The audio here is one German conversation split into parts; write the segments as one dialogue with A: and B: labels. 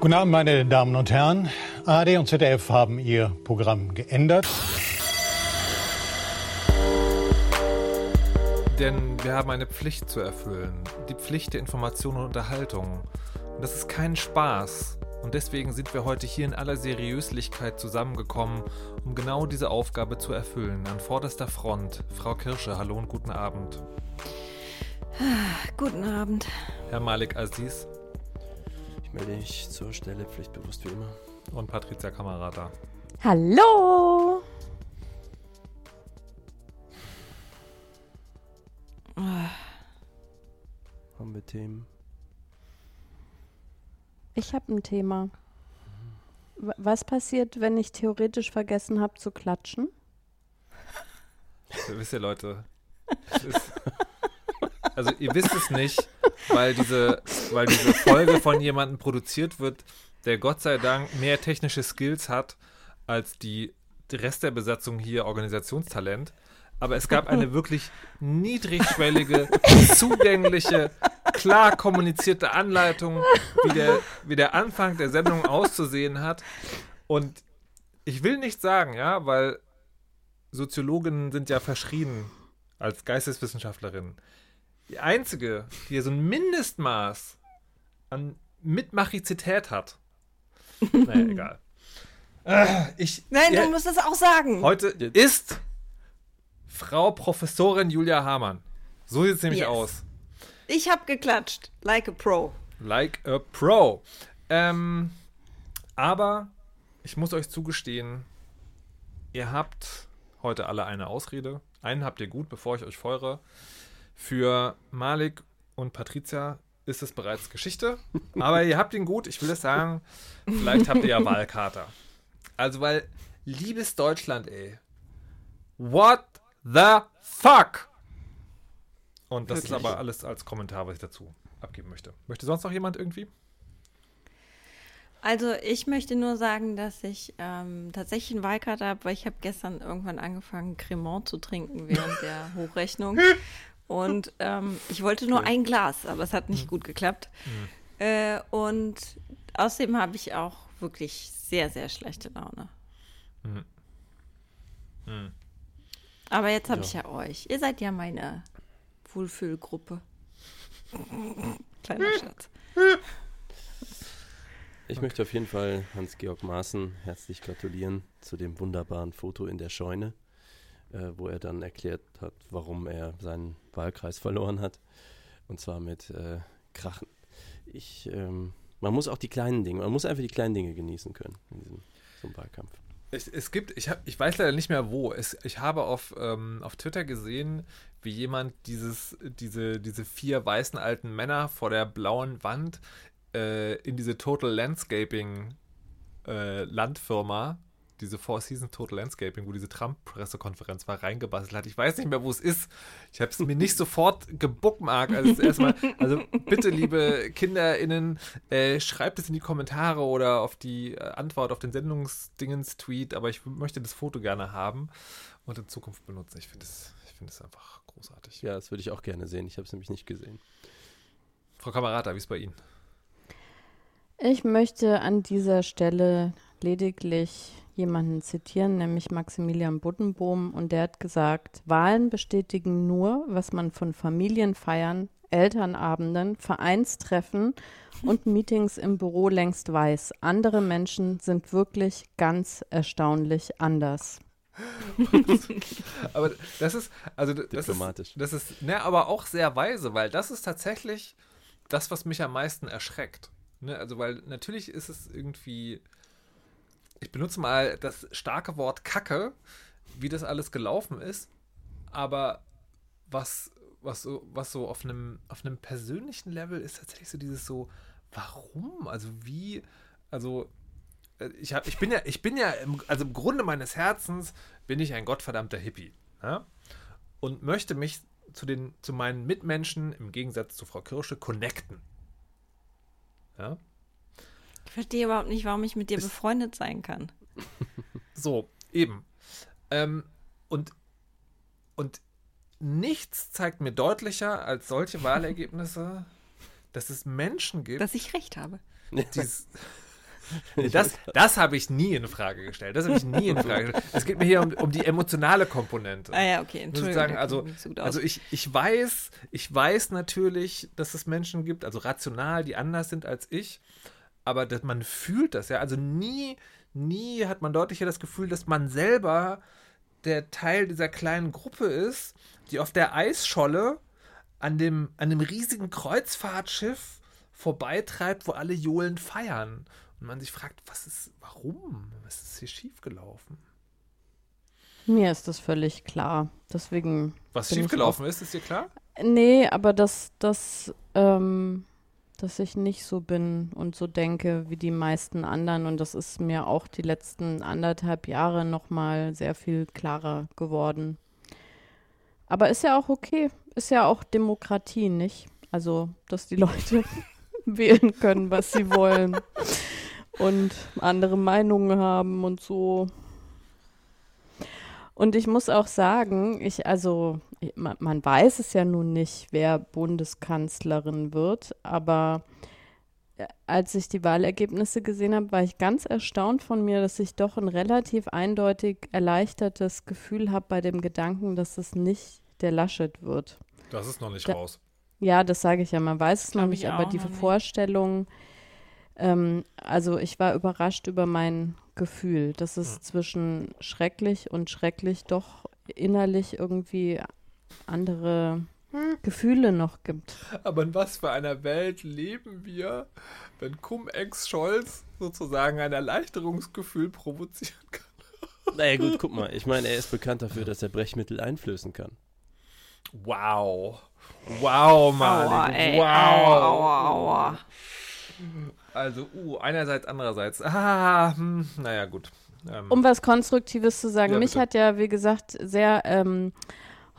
A: Guten Abend, meine Damen und Herren. ARD und ZDF haben ihr Programm geändert.
B: Denn wir haben eine Pflicht zu erfüllen. Die Pflicht der Information und Unterhaltung. Und das ist kein Spaß. Und deswegen sind wir heute hier in aller Seriöslichkeit zusammengekommen, um genau diese Aufgabe zu erfüllen. An vorderster Front. Frau Kirsche, hallo und guten Abend.
C: Guten Abend.
B: Herr Malik Aziz.
D: Ich melde mich zur Stelle, pflichtbewusst wie immer.
B: Und Patricia Kamerata.
C: Hallo.
D: Haben wir Themen?
E: Ich habe ein Thema. Was passiert, wenn ich theoretisch vergessen habe zu klatschen?
B: Wisst ihr, Leute, ist, also ihr wisst es nicht, weil diese, weil diese Folge von jemandem produziert wird, der Gott sei Dank mehr technische Skills hat als die, der Rest der Besatzung hier Organisationstalent. Aber es gab eine wirklich niedrigschwellige, zugängliche, klar kommunizierte Anleitung, wie der, wie der Anfang der Sendung auszusehen hat. Und ich will nicht sagen, ja, weil Soziologinnen sind ja verschrien als Geisteswissenschaftlerinnen. Die einzige, die ja so ein Mindestmaß an Mitmachizität hat. Naja, egal. Äh, ich,
C: Nein,
B: ja,
C: du musst es auch sagen.
B: heute ist Frau Professorin Julia Hamann. So sieht es nämlich
C: Yes.
B: aus.
C: Ich habe geklatscht. Like a Pro.
B: Like a Pro. Ähm, aber ich muss euch zugestehen, ihr habt heute alle eine Ausrede. Einen habt ihr gut, bevor ich euch feuere. Für Malik und Patricia ist es bereits Geschichte. Aber ihr habt ihn gut. Ich will das sagen. Vielleicht habt ihr ja Wahlkater. Also, weil, liebes Deutschland, ey. What the fuck? Und das ist
C: Wirklich?
B: aber alles als Kommentar, was ich dazu abgeben möchte. Möchte sonst noch jemand irgendwie?
C: Also ich möchte nur sagen, dass ich ähm, tatsächlich einen Wahlkater habe, weil ich habe gestern irgendwann angefangen, Cremant zu trinken während der Hochrechnung. Und ähm, ich wollte nur ein Glas, aber es hat nicht gut geklappt. Äh, und außerdem habe ich auch wirklich sehr, sehr schlechte Laune.
B: Mhm. Mhm.
C: Aber jetzt habe
D: Ja.
C: ich ja euch. Ihr seid ja meine Wohlfühlgruppe. Kleiner Schatz.
D: Ich möchte auf jeden Fall Hans-Georg Maaßen herzlich gratulieren zu dem wunderbaren Foto in der Scheune, äh, wo er dann erklärt hat, warum er seinen Wahlkreis verloren hat. Und zwar mit äh, Krachen. Ich, ähm, man muss auch die kleinen Dinge, man muss einfach die kleinen Dinge genießen können in diesem so Wahlkampf.
B: Es, es gibt, ich, hab, ich weiß leider nicht mehr wo. Es, ich habe auf, ähm, auf Twitter gesehen, wie jemand dieses, diese, diese vier weißen alten Männer vor der blauen Wand äh, in diese Total Landscaping äh, Landfirma, diese Four Seasons Total Landscaping, wo diese Trump-Pressekonferenz war, reingebastelt hat. Ich weiß nicht mehr, wo es ist. Ich habe es mir nicht sofort gebookmarkt. Also, das erste Mal, also bitte, liebe KinderInnen, äh, schreibt es in die Kommentare oder auf die äh, Antwort auf den Sendungsdingens-Tweet, aber ich möchte das Foto gerne haben und in Zukunft benutzen. Ich finde es ich finde es einfach großartig.
D: Ja, das würde ich auch gerne sehen. Ich habe es nämlich nicht gesehen.
B: Frau Kamerata, wie ist bei Ihnen?
E: Ich möchte an dieser Stelle lediglich jemanden zitieren, nämlich Maximilian Buddenbohm. Und der hat gesagt, Wahlen bestätigen nur, was man von Familienfeiern, Elternabenden, Vereinstreffen und Meetings im Büro längst weiß. Andere Menschen sind wirklich ganz erstaunlich anders.
B: Aber das ist, also das ist,
D: Diplomatisch.
B: das ist, ne, aber auch sehr weise, weil das ist tatsächlich das, was mich am meisten erschreckt. Ne, also, weil natürlich ist es irgendwie, ich benutze mal das starke Wort Kacke, wie das alles gelaufen ist, aber was, was so, was so auf einem, auf einem persönlichen Level ist tatsächlich so dieses so, warum? Also wie, also äh, ich, hab, ich bin ja, ich bin ja, im, also im Grunde meines Herzens bin ich ein gottverdammter Hippie. Ja? Und möchte mich zu, den, zu meinen Mitmenschen im Gegensatz zu Frau Kirsche connecten. Ja?
C: Ich verstehe überhaupt nicht, warum ich mit dir
B: Ist-
C: befreundet sein kann.
B: So, eben. Ähm, und, und nichts zeigt mir deutlicher als solche Wahlergebnisse, dass es Menschen gibt,
C: Dass ich recht habe.
B: Das, das habe ich nie in Frage gestellt. Das habe ich nie in Frage gestellt. Es geht mir hier um, um die emotionale Komponente.
C: Ah ja, okay, Entschuldigung. Da
B: also,
C: so
B: also ich, ich weiß, ich weiß natürlich, dass es Menschen gibt, also rational, die anders sind als ich, aber dass man fühlt das ja. Also nie, nie hat man deutlicher das Gefühl, dass man selber der Teil dieser kleinen Gruppe ist, die auf der Eisscholle an dem, an dem riesigen Kreuzfahrtschiff vorbeitreibt, wo alle johlend feiern. Und man sich fragt, was ist, warum? Was ist hier schiefgelaufen?
E: Mir ist das völlig klar. Deswegen.
B: Was schiefgelaufen ist, ist dir klar?
E: Nee, aber dass, dass, ähm, dass ich nicht so bin und so denke wie die meisten anderen. Und das ist mir auch die letzten anderthalb Jahre nochmal sehr viel klarer geworden. Aber ist ja auch okay. Ist ja auch Demokratie, nicht? Also, dass die Leute wählen können, was sie wollen. Und andere Meinungen haben und so. Und ich muss auch sagen, ich, also, man, man weiß es ja nun nicht, wer Bundeskanzlerin wird, aber äh, als ich die Wahlergebnisse gesehen habe, war ich ganz erstaunt von mir, dass ich doch ein relativ eindeutig erleichtertes Gefühl habe bei dem Gedanken, dass es nicht der Laschet wird.
B: Das ist noch nicht
E: Da-
B: raus.
E: Ja, das sage ich ja, man weiß es noch nicht,
C: ich
E: aber die
C: noch nicht.
E: Vorstellung, ähm, also ich war überrascht über mein Gefühl, dass es
B: Hm.
E: zwischen schrecklich und schrecklich doch innerlich irgendwie andere
C: Hm.
E: Gefühle noch gibt.
B: Aber in was für einer Welt leben wir, wenn Cum-Ex-Scholz sozusagen ein Erleichterungsgefühl provozieren kann?
D: Naja, gut, guck mal. Ich meine, er ist bekannt dafür, dass er Brechmittel einflößen kann.
B: Wow. Wow,
C: ey.
B: wow.
C: Aua, aua, aua.
B: Also, uh, einerseits, andererseits. Ah, hm, naja, gut. Ähm,
E: Um was Konstruktives zu sagen,
B: Ja,
E: mich
B: bitte.
E: hat ja, wie gesagt, sehr ähm,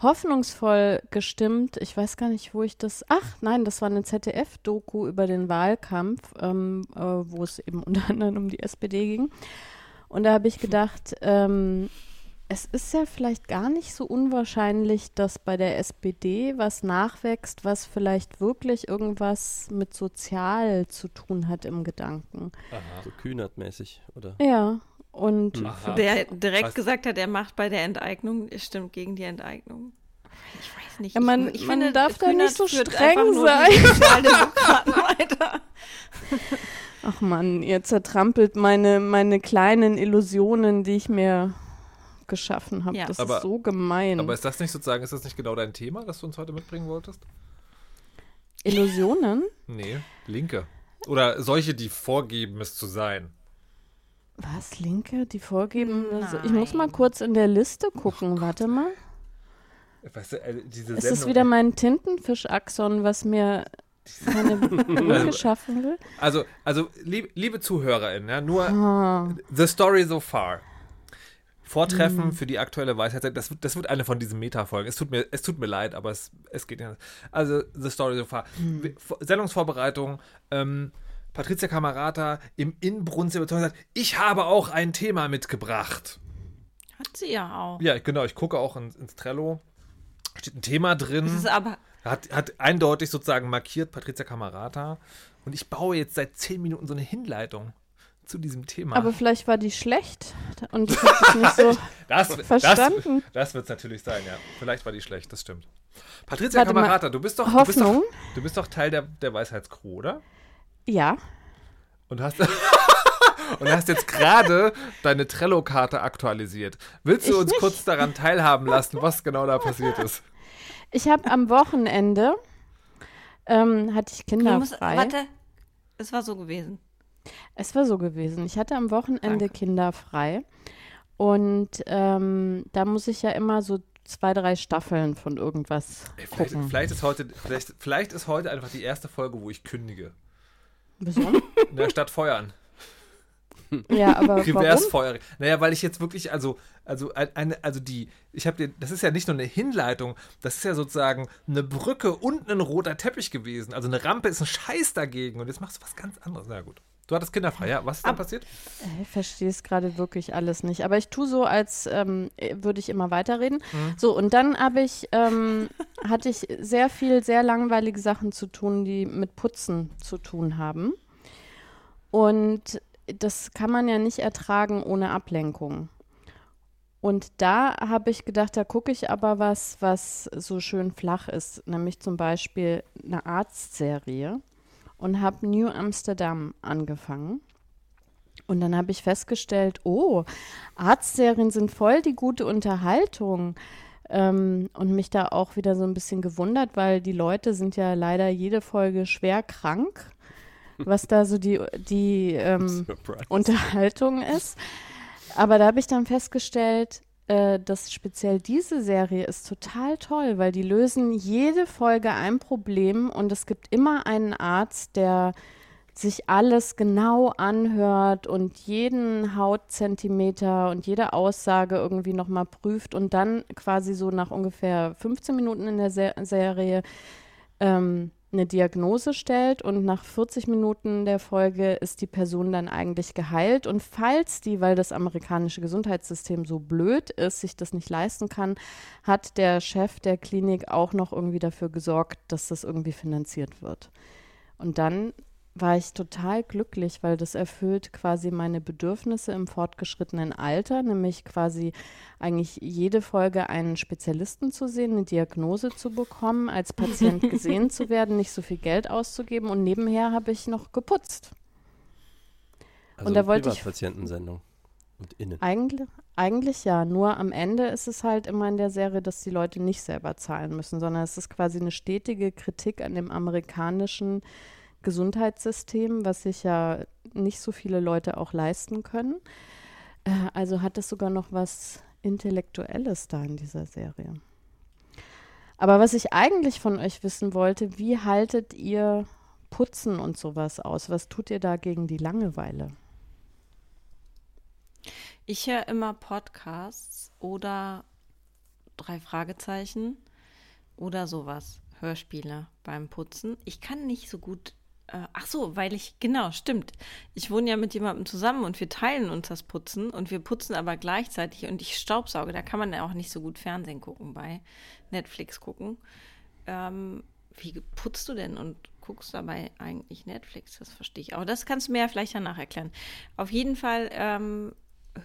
E: hoffnungsvoll gestimmt. Ich weiß gar nicht, wo ich das. Ach, nein, das war eine ZDF-Doku über den Wahlkampf, ähm, äh, wo es eben unter anderem um die SPD ging. Und da habe ich gedacht, ähm, es ist ja vielleicht gar nicht so unwahrscheinlich, dass bei der SPD was nachwächst, was vielleicht wirklich irgendwas mit sozial zu tun hat im Gedanken.
B: aha.
D: So Kühnert-mäßig, oder?
E: Ja, und
B: Aha.
C: Der direkt
B: Was?
C: gesagt hat, er macht bei der Enteignung, er stimmt gegen die Enteignung. Ich weiß nicht.
E: Ja, man-
C: ich, ich
E: man
C: finde,
E: darf da nicht so streng sein. Ach Mann, ihr zertrampelt meine, meine kleinen Illusionen, die ich mir geschaffen habe.
C: Ja.
E: Das
B: Aber-
E: ist so gemein.
B: Aber ist das nicht sozusagen, ist das nicht genau dein Thema, das du uns heute mitbringen wolltest?
E: Illusionen?
B: Nee, Linke. Oder solche, die vorgeben, es zu sein.
E: Was, Linke, die vorgeben? Also, ich muss mal kurz in der Liste gucken. Warte mal.
B: Weißt du, äh, diese
E: Ist es wieder mein Tintenfisch-Axon, was mir keine Brücke schaffen will?
B: Also, also lieb, liebe ZuhörerInnen, ja, nur
E: Ah,
B: The Story So Far. Vortreffen
E: Hm.
B: für die aktuelle Weisheit. Das, wird- das wird eine von diesen Meta-Folgen. Es tut mir, es tut mir leid, aber es, es geht ja. Also, The Story So Far.
E: Hm.
B: Vor- Sendungsvorbereitung. Ähm, Patricia Camerata im Inbrunst überzeugt sagt, ich habe auch ein Thema mitgebracht.
C: Hat sie ja auch.
B: Ja, genau. Ich gucke auch ins, ins Trello. Steht ein Thema drin.
C: Das ist aber,
B: Hat, hat eindeutig sozusagen markiert Patricia Camerata. Und ich baue jetzt seit zehn Minuten so eine Hinleitung zu diesem Thema.
E: aber vielleicht war die schlecht und ich habe das nicht so
B: das, das,
E: verstanden.
B: das wird es natürlich sein, ja. Vielleicht war die schlecht, das stimmt. Patricia
E: Warte mal.
B: Camerata, du bist doch, du bist doch, du bist doch Teil der, der Weisheitscrew, oder?
E: Ja,
B: Und hast, und hast jetzt gerade deine Trello-Karte aktualisiert. Willst du
E: Ich
B: uns
E: nicht.
B: kurz daran teilhaben lassen, was genau da passiert ist?
E: ich habe am Wochenende ähm, hatte ich Kinder
C: musst,
E: frei.
C: warte, es war so gewesen.
E: Es war so gewesen. Ich hatte am Wochenende
C: Danke.
E: Kinder frei. Und ähm, da muss ich ja immer so zwei, drei Staffeln von irgendwas
B: Ey, vielleicht,
E: gucken.
B: vielleicht, ist heute, vielleicht, vielleicht ist heute einfach die erste Folge, wo ich kündige.
E: Wieso?
B: In der Stadt feuern.
E: ja, aber warum?
B: Reverse-Feuer. Naja, weil ich jetzt wirklich, also, also, ein- eine, also die, ich habe dir, das ist ja nicht nur eine Hinleitung, das ist ja sozusagen eine Brücke und ein roter Teppich gewesen. Also eine Rampe ist ein Scheiß dagegen und jetzt machst du was ganz anderes. Na gut. Du hattest kinderfrei, ja? Was ist dann passiert?
E: Ich verstehe es gerade wirklich alles nicht. Aber ich tue so, als ähm, würde ich immer weiterreden.
B: Mhm.
E: So, und dann habe ich, ähm, hatte ich sehr viel, sehr langweilige Sachen zu tun, die mit Putzen zu tun haben. Und das kann man ja nicht ertragen ohne Ablenkung. Und da habe ich gedacht, da gucke ich aber was, was so schön flach ist, nämlich zum Beispiel eine Arztserie und habe New Amsterdam angefangen. Und dann habe ich festgestellt, oh, Arztserien sind voll die gute Unterhaltung. Ähm, und mich da auch wieder so ein bisschen gewundert, weil die Leute sind ja leider jede Folge schwer krank, was da so die, die ähm, Unterhaltung ist. Aber da habe ich dann festgestellt, äh, dass speziell diese Serie ist total toll, weil die lösen jede Folge ein Problem und es gibt immer einen Arzt, der sich alles genau anhört und jeden Hautzentimeter und jede Aussage irgendwie nochmal prüft und dann quasi so nach ungefähr 15 Minuten in der Se Serie ähm, eine Diagnose stellt und nach 40 Minuten der Folge ist die Person dann eigentlich geheilt. Und falls die, weil das amerikanische Gesundheitssystem so blöd ist, sich das nicht leisten kann, hat der Chef der Klinik auch noch irgendwie dafür gesorgt, dass das irgendwie finanziert wird. Und dann war ich total glücklich, weil das erfüllt quasi meine Bedürfnisse im fortgeschrittenen Alter, nämlich quasi eigentlich jede Folge einen Spezialisten zu sehen, eine Diagnose zu bekommen, als Patient gesehen zu werden, nicht so viel Geld auszugeben und nebenher habe ich noch geputzt.
D: Also
E: und da wollte ich
D: Patientensendung und innen.
E: Eigentlich, eigentlich ja, nur am Ende ist es halt immer in der Serie, dass die Leute nicht selber zahlen müssen, sondern es ist quasi eine stetige Kritik an dem amerikanischen Gesundheitssystem, was sich ja nicht so viele Leute auch leisten können. Äh, also hat es sogar noch was Intellektuelles da in dieser Serie. Aber was ich eigentlich von euch wissen wollte, wie haltet ihr Putzen und sowas aus? Was tut ihr da gegen die Langeweile?
C: Ich höre immer Podcasts oder drei Fragezeichen oder sowas, Hörspiele beim Putzen. Ich kann nicht so gut äh, ach so, weil ich, genau, stimmt. Ich wohne ja mit jemandem zusammen und wir teilen uns das Putzen und wir putzen aber gleichzeitig und ich staubsauge. Da kann man ja auch nicht so gut Fernsehen gucken bei Netflix gucken. Ähm, wie putzt du denn und guckst dabei eigentlich Netflix? Das verstehe ich. Aber das kannst du mir ja vielleicht danach erklären. Auf jeden Fall ähm,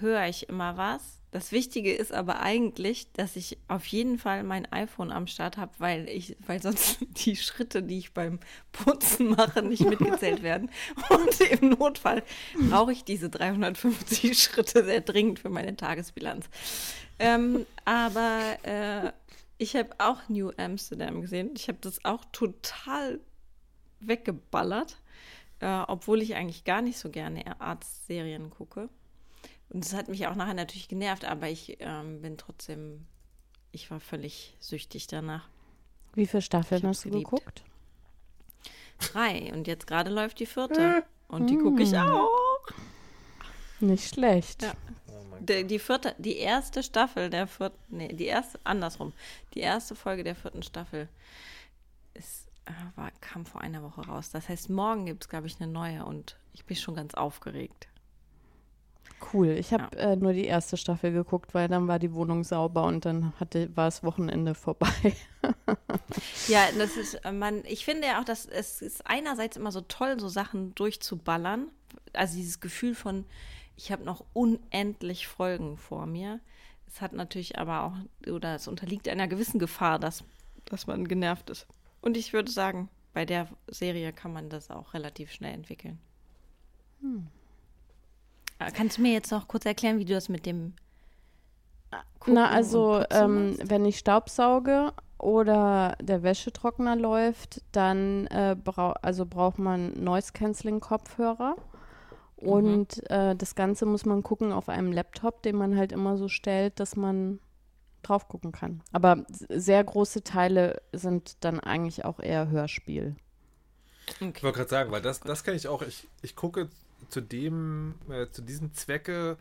C: höre ich immer was. Das Wichtige ist aber eigentlich, dass ich auf jeden Fall mein iPhone am Start habe, weil ich, weil sonst die Schritte, die ich beim Putzen mache, nicht mitgezählt werden. Und im Notfall brauche ich diese 350 Schritte sehr dringend für meine Tagesbilanz. Ähm, aber äh, ich habe auch New Amsterdam gesehen. Ich habe das auch total weggeballert, äh, obwohl ich eigentlich gar nicht so gerne Arztserien gucke. Und das hat mich auch nachher natürlich genervt, aber ich ähm, bin trotzdem, ich war völlig süchtig danach.
E: Wie viele Staffeln hast du geliebt. geguckt?
C: Drei. Und jetzt gerade läuft die vierte. Und die gucke ich hm. auch.
E: Nicht schlecht. Ja.
C: Oh die, die, vierte, die erste Staffel der vierten, nee, die erste, andersrum. Die erste Folge der vierten Staffel ist, äh, war, kam vor einer Woche raus. Das heißt, morgen gibt es, glaube ich, eine neue und ich bin schon ganz aufgeregt.
E: Cool. Ich habe ja. äh, nur die erste Staffel geguckt, weil dann war die Wohnung sauber und dann hatte, war das Wochenende vorbei.
C: ja, das ist, äh, man, ich finde ja auch, dass es ist einerseits immer so toll, so Sachen durchzuballern. Also dieses Gefühl von, ich habe noch unendlich Folgen vor mir. Es hat natürlich aber auch, oder es unterliegt einer gewissen Gefahr, dass, dass man genervt ist. Und ich würde sagen, bei der Serie kann man das auch relativ schnell entwickeln. Hm. Äh, kannst du mir jetzt noch kurz erklären, wie du das mit dem
E: äh, Gucken Na, also ähm, wenn ich Staubsauge oder der Wäschetrockner läuft, dann äh, brau also braucht man Noise Cancelling Kopfhörer. Mhm. Und mhm. äh, das Ganze muss man gucken auf einem Laptop, den man halt immer so stellt, dass man drauf gucken kann. Aber sehr große Teile sind dann eigentlich auch eher Hörspiel.
B: Okay. Ich wollte gerade sagen, weil das, das kenne ich auch. Ich, ich gucke zu dem, äh, zu diesem Zwecke,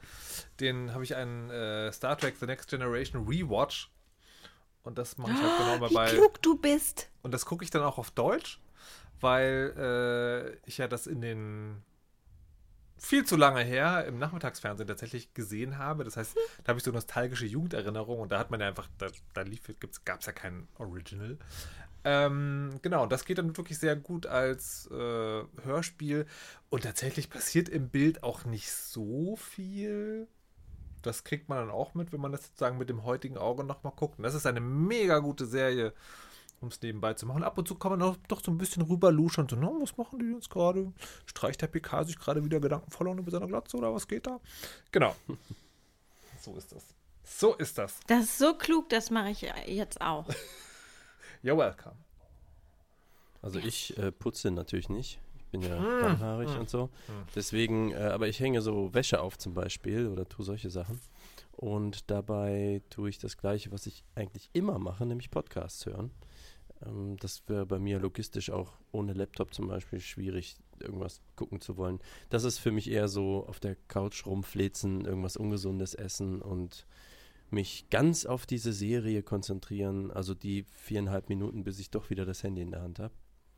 B: den habe ich einen äh, Star Trek The Next Generation Rewatch. Und das mache ich halt genau mal
C: Wie
B: bei.
C: klug du bist.
B: Und das gucke ich dann auch auf Deutsch, weil äh, ich ja das in den viel zu lange her im Nachmittagsfernsehen tatsächlich gesehen habe. Das heißt, da habe ich so nostalgische Jugenderinnerungen und da hat man ja einfach, da, da lief, gab es ja kein Original. Ähm, genau, das geht dann wirklich sehr gut als äh, Hörspiel. Und tatsächlich passiert im Bild auch nicht so viel. Das kriegt man dann auch mit, wenn man das sozusagen mit dem heutigen Auge nochmal guckt. Und das ist eine mega gute Serie, um es nebenbei zu machen. Ab und zu kann man auch doch so ein bisschen rüberluschern. So, no, was machen die jetzt gerade? Streicht der PK sich gerade wieder Gedanken verloren über seine Glatze oder was geht da? Genau. so ist das. So ist das.
C: Das ist so klug, das mache ich jetzt auch.
B: You're welcome.
D: Also ich äh, putze natürlich nicht. Ich bin ja
B: Hm,
D: langhaarig
B: hm,
D: und so.
B: hm.
D: Deswegen, äh, aber ich hänge so Wäsche auf zum Beispiel oder tue solche Sachen. Und dabei tue ich das Gleiche, was ich eigentlich immer mache, nämlich Podcasts hören. Ähm, das wäre bei mir logistisch auch ohne Laptop zum Beispiel schwierig, irgendwas gucken zu wollen. Das ist für mich eher so auf der Couch rumflezen, irgendwas Ungesundes essen und mich ganz auf diese Serie konzentrieren, also die viereinhalb Minuten, bis ich doch wieder das Handy in der Hand habe.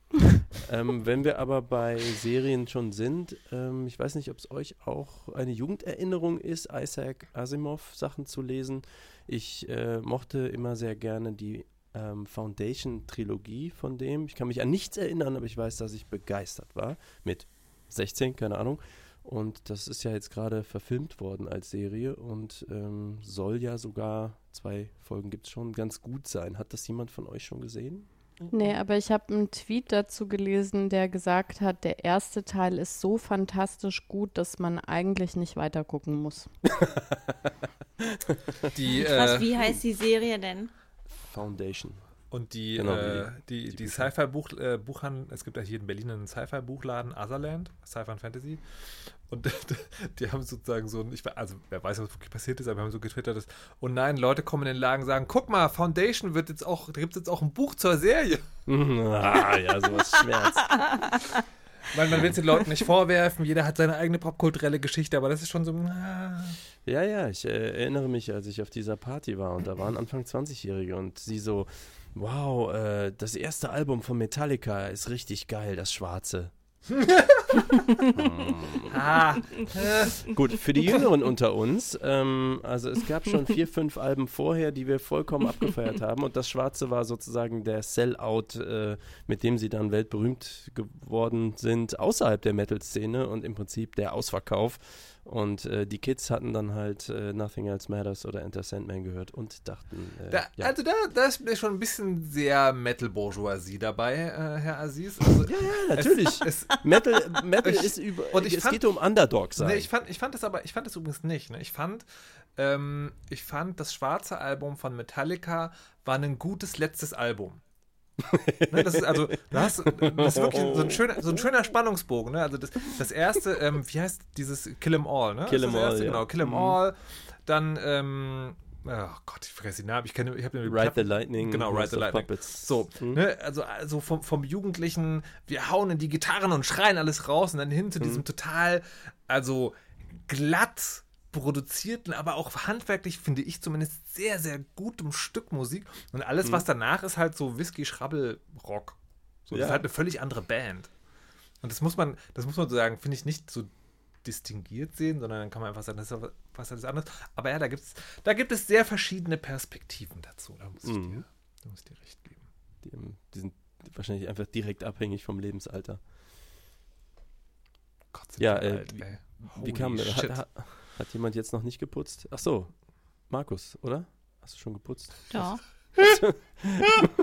D: ähm, wenn wir aber bei Serien schon sind, ähm, ich weiß nicht, ob es euch auch eine Jugenderinnerung ist, Isaac Asimov Sachen zu lesen. Ich äh, mochte immer sehr gerne die ähm, Foundation-Trilogie von dem. Ich kann mich an nichts erinnern, aber ich weiß, dass ich begeistert war. Mit 16, keine Ahnung. Und das ist ja jetzt gerade verfilmt worden als Serie und ähm, soll ja sogar, zwei Folgen gibt es schon, ganz gut sein. Hat das jemand von euch schon gesehen?
E: Nee, aber ich habe einen Tweet dazu gelesen, der gesagt hat, der erste Teil ist so fantastisch gut, dass man eigentlich nicht weiter gucken muss.
B: Die,
C: Was,
B: äh,
C: wie heißt die Serie denn?
D: Foundation.
B: Und die,
D: Genau,
B: äh,
D: die-
B: die,
D: die
B: die,
D: Bücher.
B: Sci-Fi-Buch, äh, Buchhandel, es gibt ja hier in Berlin einen Sci-Fi-Buchladen, Otherland, Sci-Fi und Fantasy. Und die haben sozusagen so ein, ich, also wer weiß, was wirklich passiert ist, aber wir haben so getwittert, dass, oh nein, Leute kommen in den Laden und sagen, guck mal, Foundation wird jetzt auch, da gibt es jetzt auch ein Buch zur Serie.
D: ah, ja, sowas schmerzt.
B: Weil man will es den Leuten nicht vorwerfen, jeder hat seine eigene popkulturelle Geschichte, aber das ist schon so, ah.
D: Ja, ja, ich äh, erinnere mich, als ich auf dieser Party war und da waren Anfang 20-Jährige und sie so, wow, äh, das erste Album von Metallica ist richtig geil, das schwarze.
B: ah.
D: Gut, für die Jüngeren unter uns, ähm, also es gab schon vier, fünf Alben vorher, die wir vollkommen abgefeiert haben und das Schwarze war sozusagen der Sellout, äh, mit dem sie dann weltberühmt geworden sind, außerhalb der Metal-Szene und im Prinzip der Ausverkauf. Und äh, die Kids hatten dann halt äh, Nothing Else Matters oder Enter Sandman gehört und dachten, äh,
B: Da,
D: ja.
B: Also da, da ist mir schon ein bisschen sehr Metal-Bourgeoisie dabei, äh, Herr Aziz. Also,
D: ja, natürlich.
B: es,
D: Metal, Metal
B: Ich-
D: ist über.
B: und ich
D: es
B: fand-
D: geht um Underdog sein.
B: Nee, ich fand, ich fand das aber, ich fand das übrigens nicht. Ne? Ich fand, ähm, ich fand das schwarze Album von Metallica war ein gutes letztes Album. ne, das ist also, du hast, das ist wirklich so ein schöner, so ein schöner Spannungsbogen. Ne? Also das, das erste, ähm, wie heißt dieses Kill 'Em All? Ne?
D: Kill
B: Das
D: 'Em
B: das
D: All,
B: erste,
D: ja.
B: Genau, Kill 'Em
D: Mhm.
B: All. Dann, ähm, oh Gott, ich vergesse den Namen. Ich kenne, ich habe den
D: Ride the Lightning.
B: Genau, Ride the Lightning.
D: Puppets.
B: So,
D: Hm?
B: ne, also, also vom, vom Jugendlichen, wir hauen in die Gitarren und schreien alles raus und dann hin zu diesem total, also glatt produzierten, aber auch handwerklich, finde ich zumindest, sehr, sehr gutem Stück Musik. Und alles, was danach ist, halt so Whisky-Schrabbel-Rock. So, Das
D: Ja.
B: ist halt eine völlig andere Band. Und das muss man, das muss man so sagen, finde ich nicht so distinguiert sehen, sondern dann kann man einfach sagen, das ist ja was alles anderes. Aber ja, da, gibt's, da gibt es sehr verschiedene Perspektiven dazu. Da muss ich,
D: Mhm.
B: dir, da muss ich dir recht geben.
D: Die, ähm, die sind wahrscheinlich einfach direkt abhängig vom Lebensalter.
B: Gott
D: Ja, äh,
B: alt,
D: wie-
B: ey.
D: Wie kam
B: shit.
D: hat, hat, jemand jetzt noch nicht geputzt? Ach so, Markus, oder? Hast du schon geputzt?
C: Ja.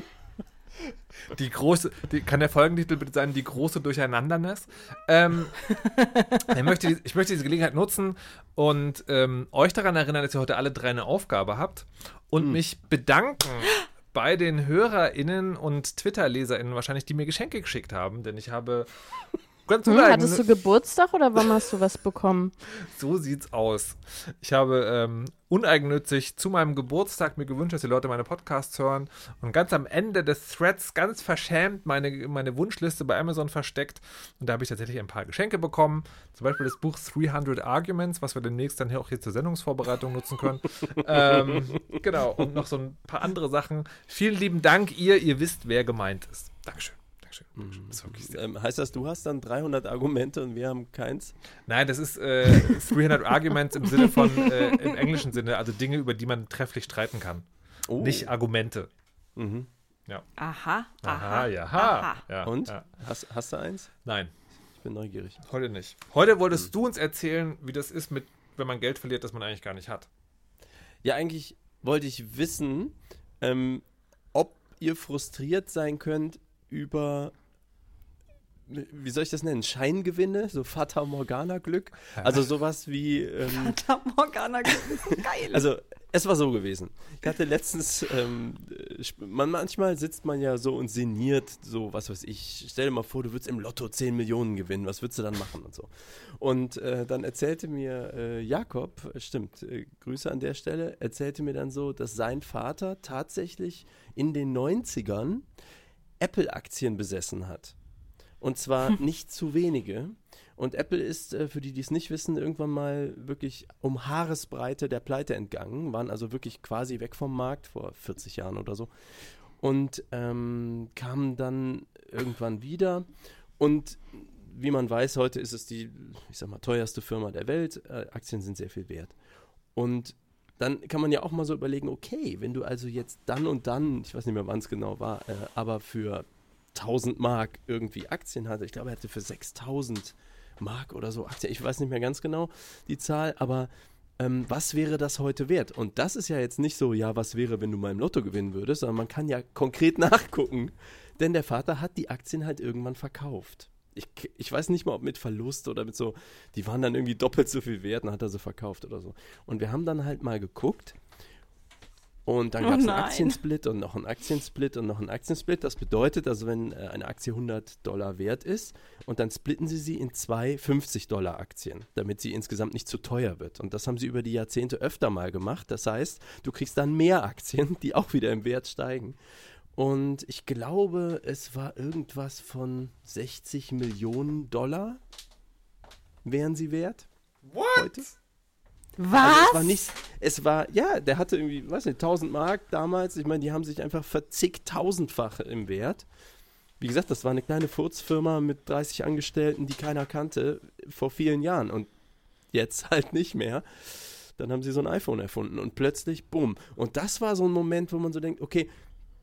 B: Die große, die, kann der Folgentitel bitte sein, die große Durcheinanderness? Ähm, ich, möchte, ich möchte diese Gelegenheit nutzen und ähm, euch daran erinnern, dass ihr heute alle drei eine Aufgabe habt und
D: Hm.
B: mich bedanken bei den HörerInnen und Twitter-LeserInnen wahrscheinlich, die mir Geschenke geschickt haben, denn ich habe ganz
E: Hm, hattest du Geburtstag oder wann hast du was bekommen?
B: So sieht's aus. Ich habe ähm, uneigennützig zu meinem Geburtstag mir gewünscht, dass die Leute meine Podcasts hören und ganz am Ende des Threads ganz verschämt meine, meine Wunschliste bei Amazon versteckt und da habe ich tatsächlich ein paar Geschenke bekommen. Zum Beispiel das Buch 300 Arguments, was wir demnächst dann hier auch hier zur Sendungsvorbereitung nutzen können. ähm, genau, und noch so ein paar andere Sachen. Vielen lieben Dank, ihr, ihr wisst, wer gemeint ist. Dankeschön. Dankeschön. Dankeschön. Das ist wirklich sehr
D: Ähm, heißt das, du hast dann 300 Argumente und wir haben keins?
B: Nein, das ist äh, 300 Arguments im Sinne von, äh, im englischen Sinne, also Dinge, über die man trefflich streiten kann.
D: Oh.
B: Nicht Argumente.
D: Mhm.
C: Aha, aha,
B: Aha, ja.
C: aha.
B: ja
D: Und?
B: Ja.
D: Hast, hast du eins?
B: Nein,
D: Ich bin neugierig.
B: heute nicht. Heute wolltest du uns erzählen, wie das ist, mit, wenn man Geld verliert, das man eigentlich gar nicht hat.
D: Ja, eigentlich wollte ich wissen, ähm, ob ihr frustriert sein könnt über, wie soll ich das nennen, Scheingewinne, so Fata Morgana Glück. Also sowas wie, ähm,
C: Da Morgana geil.
D: also es war so gewesen. Ich hatte letztens, ähm, äh, man, manchmal sitzt man ja so und sinniert, so was weiß ich. Stell dir mal vor, du würdest im Lotto 10 Millionen gewinnen, was würdest du dann machen und so. Und äh, dann erzählte mir äh, Jakob, äh, stimmt, äh, Grüße an der Stelle, erzählte mir dann so, dass sein Vater tatsächlich in den 90ern Apple-Aktien besessen hat. Und zwar nicht zu wenige. Und Apple ist, äh, für die, die es nicht wissen, irgendwann mal wirklich um Haaresbreite der Pleite entgangen, waren also wirklich quasi weg vom Markt vor 40 Jahren oder so. Und ähm, kamen dann irgendwann wieder. Und wie man weiß, heute ist es die, ich sag mal, teuerste Firma der Welt. Äh, Aktien sind sehr viel wert. Und dann kann man ja auch mal so überlegen, okay, wenn du also jetzt dann und dann, ich weiß nicht mehr, wann es genau war, äh, aber für 1000 Mark irgendwie Aktien hatte, ich glaube, er hatte für 6000 Mark oder so Aktien, ich weiß nicht mehr ganz genau die Zahl, aber ähm, was wäre das heute wert? Und das ist ja jetzt nicht so, ja, was wäre, wenn du mal im Lotto gewinnen würdest, sondern man kann ja konkret nachgucken, denn der Vater hat die Aktien halt irgendwann verkauft. Ich, ich weiß nicht mal, ob mit Verlust oder mit so, die waren dann irgendwie doppelt so viel wert und hat er sie verkauft oder so. Und wir haben dann halt mal geguckt und dann
C: Oh
D: gab es einen. Aktiensplit und noch einen Aktiensplit und noch einen Aktiensplit. Das bedeutet, also wenn äh, eine Aktie 100 Dollar wert ist und dann splitten sie sie in zwei 50 Dollar Aktien, damit sie insgesamt nicht zu teuer wird. Und das haben sie über die Jahrzehnte öfter mal gemacht. Das heißt, du kriegst dann mehr Aktien, die auch wieder im Wert steigen. Und ich glaube, es war irgendwas von 60 Millionen Dollar wären sie wert.
B: What?
D: Heute.
C: Was?
D: Also es war nicht, es war, ja, der hatte irgendwie, weiß nicht, 1000 Mark damals. Ich meine, die haben sich einfach verzigtausendfach im Wert. Wie gesagt, das war eine kleine Furzfirma mit 30 Angestellten, die keiner kannte, vor vielen Jahren. Und jetzt halt nicht mehr. Dann haben sie so ein iPhone erfunden und plötzlich, bumm. Und das war so ein Moment, wo man so denkt, okay,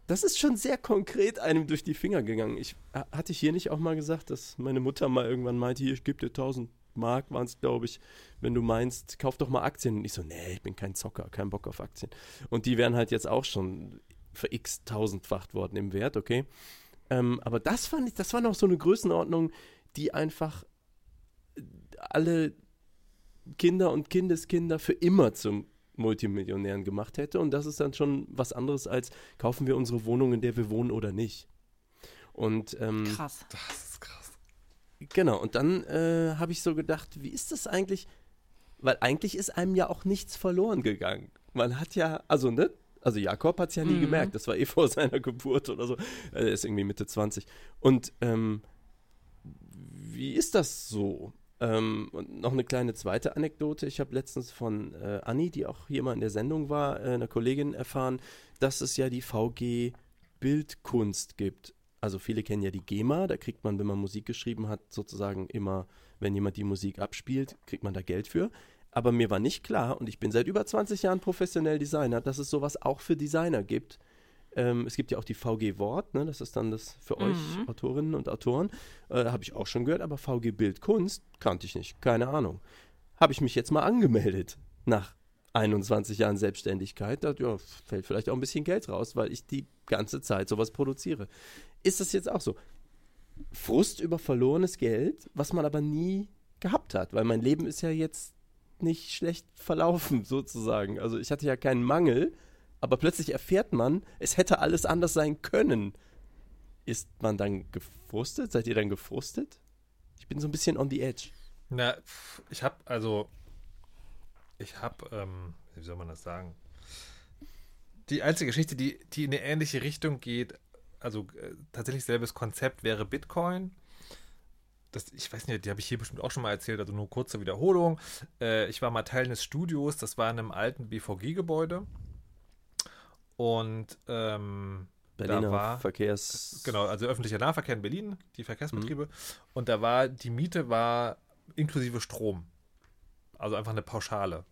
D: das ist schon sehr konkret einem durch die Finger gegangen. Ich, ha- hatte ich hier nicht auch mal gesagt, dass meine Mutter mal irgendwann meinte, hier, ich gebe dir 1000 Mark, waren es, glaube ich, wenn du meinst, kauf doch mal Aktien. Und ich so, nee, ich bin kein Zocker, kein Bock auf Aktien. Und die wären halt jetzt auch schon für x tausendfacht worden im Wert, okay. Ähm, aber das fand ich, das war noch so eine Größenordnung, die einfach äh, alle Kinder und Kindeskinder für immer zum Multimillionären gemacht hätte. Und das ist dann schon was anderes als kaufen wir unsere Wohnung, in der wir wohnen oder nicht. Und ähm,
C: Krass.
B: Das ist krass.
D: Genau, und dann äh, habe ich so gedacht, wie ist das eigentlich? Weil eigentlich ist einem ja auch nichts verloren gegangen. Man hat ja, also ne, also Jakob hat es ja nie
C: Mhm.
D: gemerkt, das war eh vor seiner Geburt oder so. Er ist irgendwie Mitte 20. Und ähm, wie ist das so? Ähm, und noch eine kleine zweite Anekdote. Ich habe letztens von äh, Anni, die auch hier mal in der Sendung war, äh, einer Kollegin erfahren, dass es ja die VG Bildkunst gibt. Also viele kennen ja die GEMA, da kriegt man, wenn man Musik geschrieben hat, sozusagen immer, wenn jemand die Musik abspielt, kriegt man da Geld für. Aber mir war nicht klar, und ich bin seit über 20 Jahren professionell Designer, dass es sowas auch für Designer gibt. Ähm, es gibt ja auch die VG Wort, ne? das ist dann das für euch Autorinnen und Autoren. Äh, Habe ich auch schon gehört, aber VG Bildkunst kannte ich nicht, keine Ahnung. Habe ich mich jetzt mal angemeldet nach 21 Jahren Selbstständigkeit. Da ja, fällt vielleicht auch ein bisschen Geld raus, weil ich die ganze Zeit sowas produziere. Ist das jetzt auch so? Frust über verlorenes Geld, was man aber nie gehabt hat, weil mein Leben ist ja jetzt nicht schlecht verlaufen, sozusagen. Also ich hatte ja keinen Mangel, aber plötzlich erfährt man, es hätte alles anders sein können. Ist man dann gefrustet? Seid ihr dann gefrustet? Ich bin so ein bisschen on the edge.
B: Na, ich habe also, ich habe, ähm, wie soll man das sagen? Die einzige Geschichte, die, die in eine ähnliche Richtung geht, also äh, tatsächlich selbes Konzept wäre Bitcoin. Das, ich weiß nicht, die habe ich hier bestimmt auch schon mal erzählt, also nur kurze Wiederholung. Äh, ich war mal Teil eines Studios, das war in einem alten BVG-Gebäude. Und ähm,
D: Berliner
B: da war,
D: Verkehrs...
B: Genau, also öffentlicher Nahverkehr in Berlin, die Verkehrsbetriebe. Und da war, die Miete war inklusive Strom. Also einfach eine Pauschale.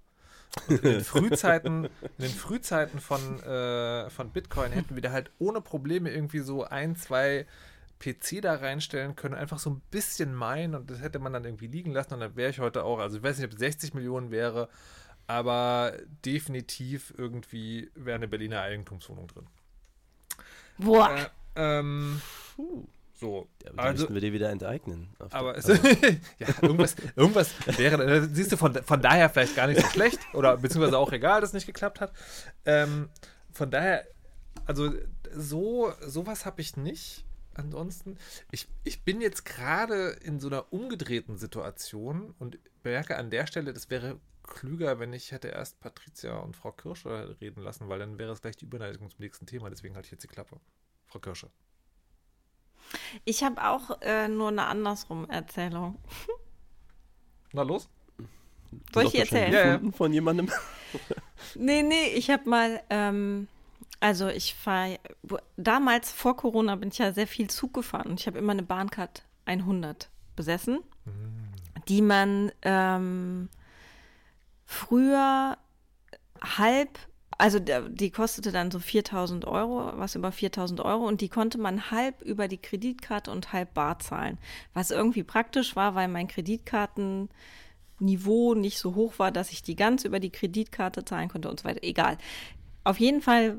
B: Und in den Frühzeiten, in den Frühzeiten von, äh, von Bitcoin hätten wir da halt ohne Probleme irgendwie so ein, zwei PC da reinstellen können, einfach so ein bisschen meinen und das hätte man dann irgendwie liegen lassen und dann wäre ich heute auch, also ich weiß nicht, ob es 60 Millionen wäre, aber definitiv irgendwie wäre eine Berliner Eigentumswohnung drin.
C: Boah.
B: Äh, ähm, so.
D: Ja, aber die
B: also,
D: müssten wir dir wieder enteignen.
B: Aber es, ja, irgendwas, irgendwas wäre, äh, siehst du, von, von daher vielleicht gar nicht so schlecht oder beziehungsweise auch egal, dass es nicht geklappt hat. Ähm, von daher, also so, sowas habe ich nicht. Ansonsten, ich, ich bin jetzt gerade in so einer umgedrehten Situation und merke an der Stelle, das wäre klüger, wenn ich hätte erst Patricia und Frau Kirsche reden lassen, weil dann wäre es gleich die Überleitung zum nächsten Thema. Deswegen halte ich jetzt die Klappe. Frau Kirsche.
C: Ich habe auch äh, nur eine andersrum Erzählung.
B: Na los.
C: Soll ich erzählen?
B: Ja, ja.
D: Von jemandem.
C: Nee, nee, ich habe mal, ähm, also ich fahre, damals vor Corona bin ich ja sehr viel Zug gefahren und ich habe immer eine Bahncard 100 besessen, die man ähm, früher halb, also die kostete dann so 4000 Euro, was über 4000 Euro und die konnte man halb über die Kreditkarte und halb bar zahlen, was irgendwie praktisch war, weil mein Kreditkarten Niveau nicht so hoch war, dass ich die ganz über die Kreditkarte zahlen konnte und so weiter. Egal. Auf jeden Fall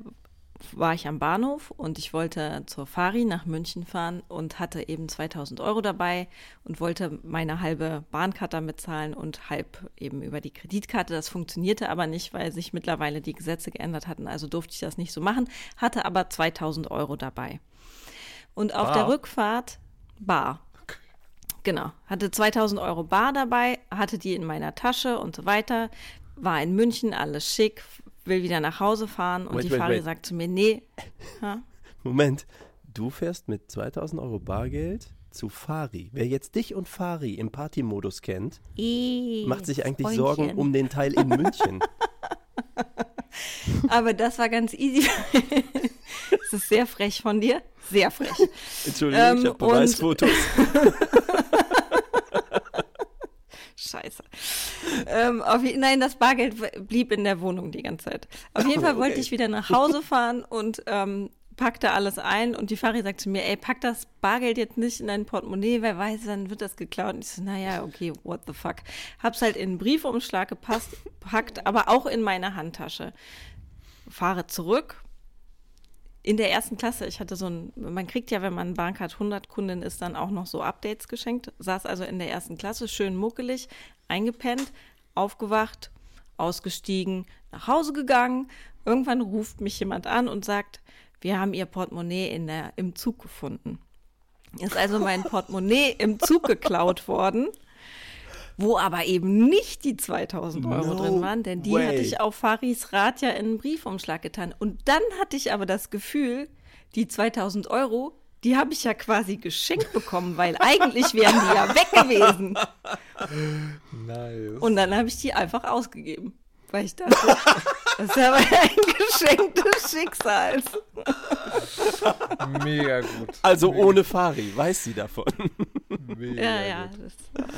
C: war ich am Bahnhof und ich wollte zur Fari nach München fahren und hatte eben 2000 Euro dabei und wollte meine halbe Bahnkarte damit zahlen und halb eben über die Kreditkarte. Das funktionierte aber nicht, weil sich mittlerweile die Gesetze geändert hatten. Also durfte ich das nicht so machen, hatte aber 2000 Euro dabei. Und auf
B: Bar?
C: der Rückfahrt bar. Genau, hatte 2000 Euro bar dabei, hatte die in meiner Tasche und so weiter, war in München, alles schick, will wieder nach Hause fahren und
D: Wait,
C: die
D: wait,
C: Fahrerin
D: wait.
C: sagt zu mir, nee, ha?
D: Moment, du fährst mit 2000 Euro Bargeld zu Fari. Wer jetzt dich und Fari im Partymodus kennt,
C: Eh,
D: macht sich eigentlich
C: Freundchen.
D: Sorgen um den Teil in München.
C: Aber das war ganz easy. das ist sehr frech von dir, sehr frech.
D: Entschuldigung,
C: Ähm,
D: ich habe Beweisfotos.
C: Scheiße. Ähm, auf, nein, das Bargeld blieb in der Wohnung die ganze Zeit. Auf jeden Fall wollte
D: okay.
C: ich wieder nach Hause fahren und ähm, packte alles ein und die Fahrerin sagt zu mir, ey, pack das Bargeld jetzt nicht in dein Portemonnaie, wer weiß, dann wird das geklaut. Und ich so, naja, okay, what the fuck. Hab's halt in einen Briefumschlag gepasst, packt, aber auch in meine Handtasche. Fahre zurück, in der ersten Klasse, ich hatte so ein, man kriegt ja, wenn man Bahncard 100 Kundin ist, dann auch noch so Updates geschenkt. Saß also in der ersten Klasse, schön muckelig, eingepennt, aufgewacht, ausgestiegen, nach Hause gegangen. Irgendwann ruft mich jemand an und sagt, wir haben ihr Portemonnaie in der, im Zug gefunden. Ist also mein Portemonnaie im Zug geklaut worden, wo aber eben nicht die 2000 Euro
D: No
C: drin waren, denn die
D: way.
C: hatte ich auf Faris Rat ja in einen Briefumschlag getan. Und dann hatte ich aber das Gefühl, die 2000 Euro, die habe ich ja quasi geschenkt bekommen, weil eigentlich wären die ja weg gewesen.
B: Nice.
C: Und dann habe ich die einfach ausgegeben. Weil ich dachte, das ist aber ein Geschenk des Schicksals.
B: Mega gut.
D: Also ohne Fari, weiß sie davon.
B: Mega
C: Ja, ja.
B: gut.
C: Das, äh,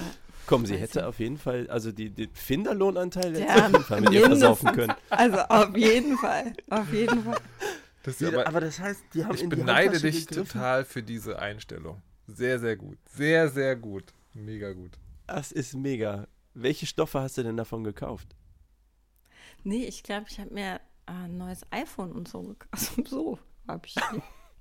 D: Komm, sie hätte auf jeden Fall, also die, den Finderlohnanteil hätte sie
C: Ja,
D: auf jeden Fall mit ihr versaufen können.
C: also auf jeden Fall. Auf jeden Fall.
B: Das ist aber,
D: das heißt, die haben
B: ich beneide dich total für diese Einstellung. Sehr, sehr gut. Sehr, sehr gut. Mega gut.
D: Das ist mega. Welche Stoffe hast du denn davon gekauft?
C: Nee, ich glaube, ich habe mir äh, ein neues iPhone und so gekauft. Also, so habe ich.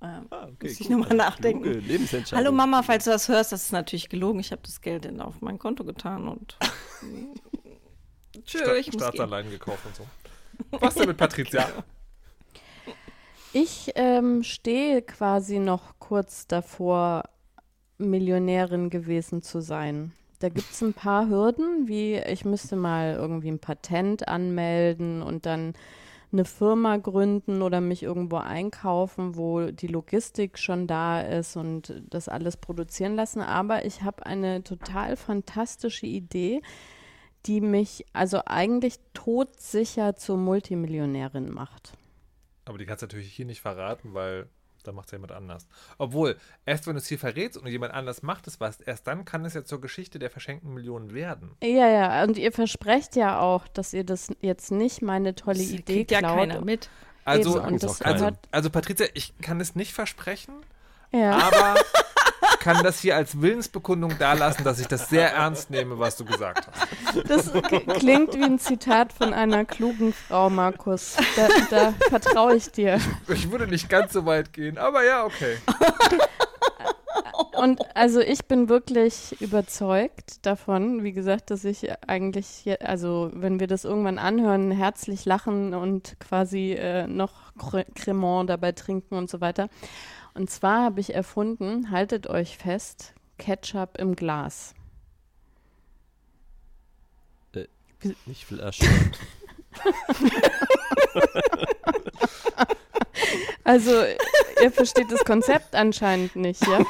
C: Ähm,
D: Ah,
C: Muss ich nochmal nachdenken.
D: Kluge Lebensentscheidung.
C: Hallo Mama, falls du das hörst, das ist natürlich gelogen. Ich habe das Geld in, auf mein Konto getan und. Tschö,
B: Sta
C: ich muss gehen.
B: Staatsanleihen gekauft und so. Was denn mit Patricia?
E: Ich ähm, stehe quasi noch kurz davor, Millionärin gewesen zu sein. Da gibt es ein paar Hürden, wie ich müsste mal irgendwie ein Patent anmelden und dann eine Firma gründen oder mich irgendwo einkaufen, wo die Logistik schon da ist und das alles produzieren lassen. Aber ich habe eine total fantastische Idee, die mich also eigentlich todsicher zur Multimillionärin macht.
B: Aber die kannst du natürlich hier nicht verraten, weil dann macht es jemand anders. Obwohl, erst wenn du es hier verrätst und jemand anders macht es was, erst dann kann es ja zur Geschichte der verschenkten Millionen werden.
E: Ja, ja, und ihr versprecht ja auch, dass ihr das jetzt nicht meine tolle
C: Das
E: Idee
C: kriegt ja
E: klaut.
C: keiner mit.
B: Also,
E: Eben,
B: also,
E: gehört,
B: also Patricia, ich kann es nicht versprechen,
E: ja.
B: aber kann das hier als Willensbekundung dalassen, dass ich das sehr ernst nehme, was du gesagt hast.
E: Das klingt wie ein Zitat von einer klugen Frau, Markus. Da, da vertraue ich dir.
B: Ich würde nicht ganz so weit gehen, aber ja, okay.
E: Und also ich bin wirklich überzeugt davon, wie gesagt, dass ich eigentlich, je- also wenn wir das irgendwann anhören, herzlich lachen und quasi äh, noch Cre- Cremant dabei trinken und so weiter. Und zwar habe ich erfunden, haltet euch fest, Ketchup im Glas.
D: Nicht Flasche.
E: Also ihr versteht das Konzept anscheinend nicht, ja?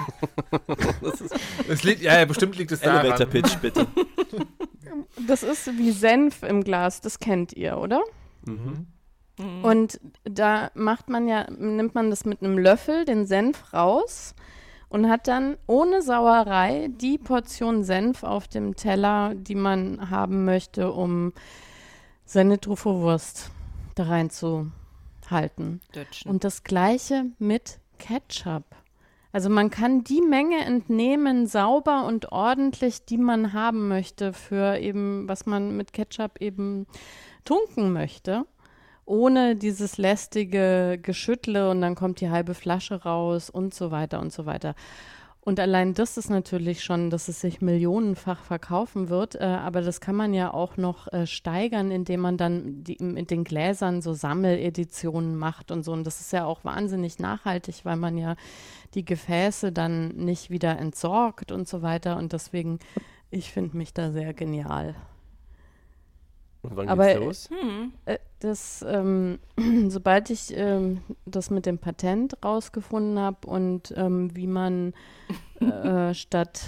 D: Das ist
B: Es liegt, ja, ja, bestimmt liegt es
D: Elevator
B: daran.
D: Pitch, bitte.
E: Das ist wie Senf im Glas, das kennt ihr, oder?
B: Mhm.
E: Und da macht man ja, nimmt man das mit einem Löffel, den Senf raus und hat dann ohne Sauerei die Portion Senf auf dem Teller, die man haben möchte, um seine Truffowurst da reinzuhalten. Und das gleiche mit Ketchup. Also man kann die Menge entnehmen, sauber und ordentlich, die man haben möchte für eben, was man mit Ketchup eben tunken möchte, ohne dieses lästige Geschüttle und dann kommt die halbe Flasche raus und so weiter und so weiter. Und allein das ist natürlich schon, dass es sich millionenfach verkaufen wird, äh, aber das kann man ja auch noch äh, steigern, indem man dann die, mit den Gläsern so Sammeleditionen macht und so. Und das ist ja auch wahnsinnig nachhaltig, weil man ja die Gefäße dann nicht wieder entsorgt und so weiter. Und deswegen, ich finde mich da sehr genial.
D: Und wann
E: Aber-
D: geht's los?
C: Hm.
E: Äh, Das, ähm, sobald ich ähm, das mit dem Patent rausgefunden habe und ähm, wie man äh, statt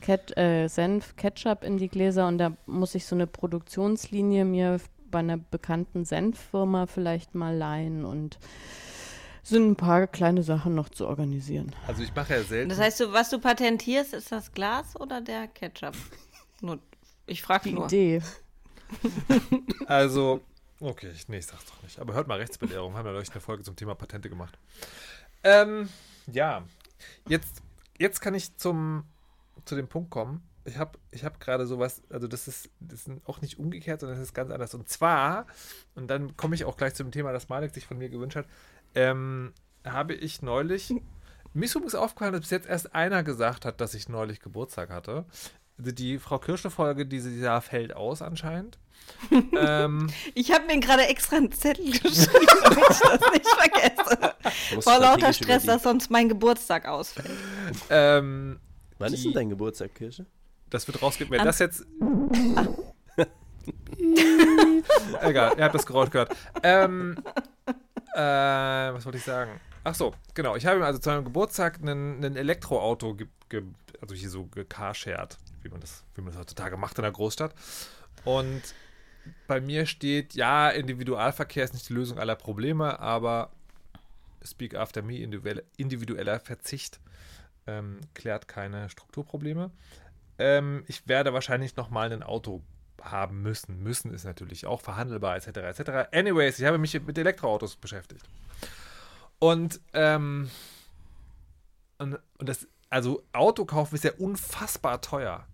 E: Ket äh, Senf Ketchup in die Gläser und da muss ich so eine Produktionslinie mir bei einer bekannten Senffirma vielleicht mal leihen und sind ein paar kleine Sachen noch zu organisieren.
B: Also ich mache ja selten.
C: Das heißt, du, was du patentierst, ist das Glas oder der Ketchup? Nur, ich frage
E: Die
C: nur.
E: Idee.
B: Also, okay, ich, nee, ich sag's doch nicht. Aber hört mal Rechtsbelehrung. Haben wir euch eine Folge zum Thema Patente gemacht. Ähm, ja. Jetzt, jetzt kann ich zum, zu dem Punkt kommen. Ich habe ich hab gerade sowas, also das ist, das ist auch nicht umgekehrt, sondern das ist ganz anders. Und zwar, und dann komme ich auch gleich zum Thema, das Malek sich von mir gewünscht hat, ähm, habe ich neulich, mir ist übrigens aufgefallen, dass bis jetzt erst einer gesagt hat, dass ich neulich Geburtstag hatte. Also die Frau Kirsche-Folge dieses Jahr fällt aus anscheinend. ähm,
C: Ich habe mir gerade extra einen Zettel geschrieben, damit ich das nicht vergesse. Vor lauter Stress, dass sonst mein Geburtstag ausfällt.
B: ähm,
D: Wann ist
B: die-
D: denn dein Geburtstag, Kirsche?
B: Das wird rausgegeben. Wenn
C: Am-
B: das jetzt. Egal, ihr habt das Geräusch gehört. Ähm, äh, was wollte ich sagen? Ach so, genau. Ich habe ihm also zu meinem Geburtstag ein ein Elektroauto, ge ge also hier so gecarshared, wie man das, wie man das heutzutage macht in der Großstadt. Und bei mir steht, ja, Individualverkehr ist nicht die Lösung aller Probleme, aber Speak After Me, individueller, Verzicht ähm, klärt keine Strukturprobleme. Ähm, ich werde wahrscheinlich nochmal ein Auto haben müssen. Müssen ist natürlich auch verhandelbar, etc. etc. Anyways, ich habe mich mit Elektroautos beschäftigt. Und, ähm, und, und das, also Autokauf ist ja unfassbar teuer.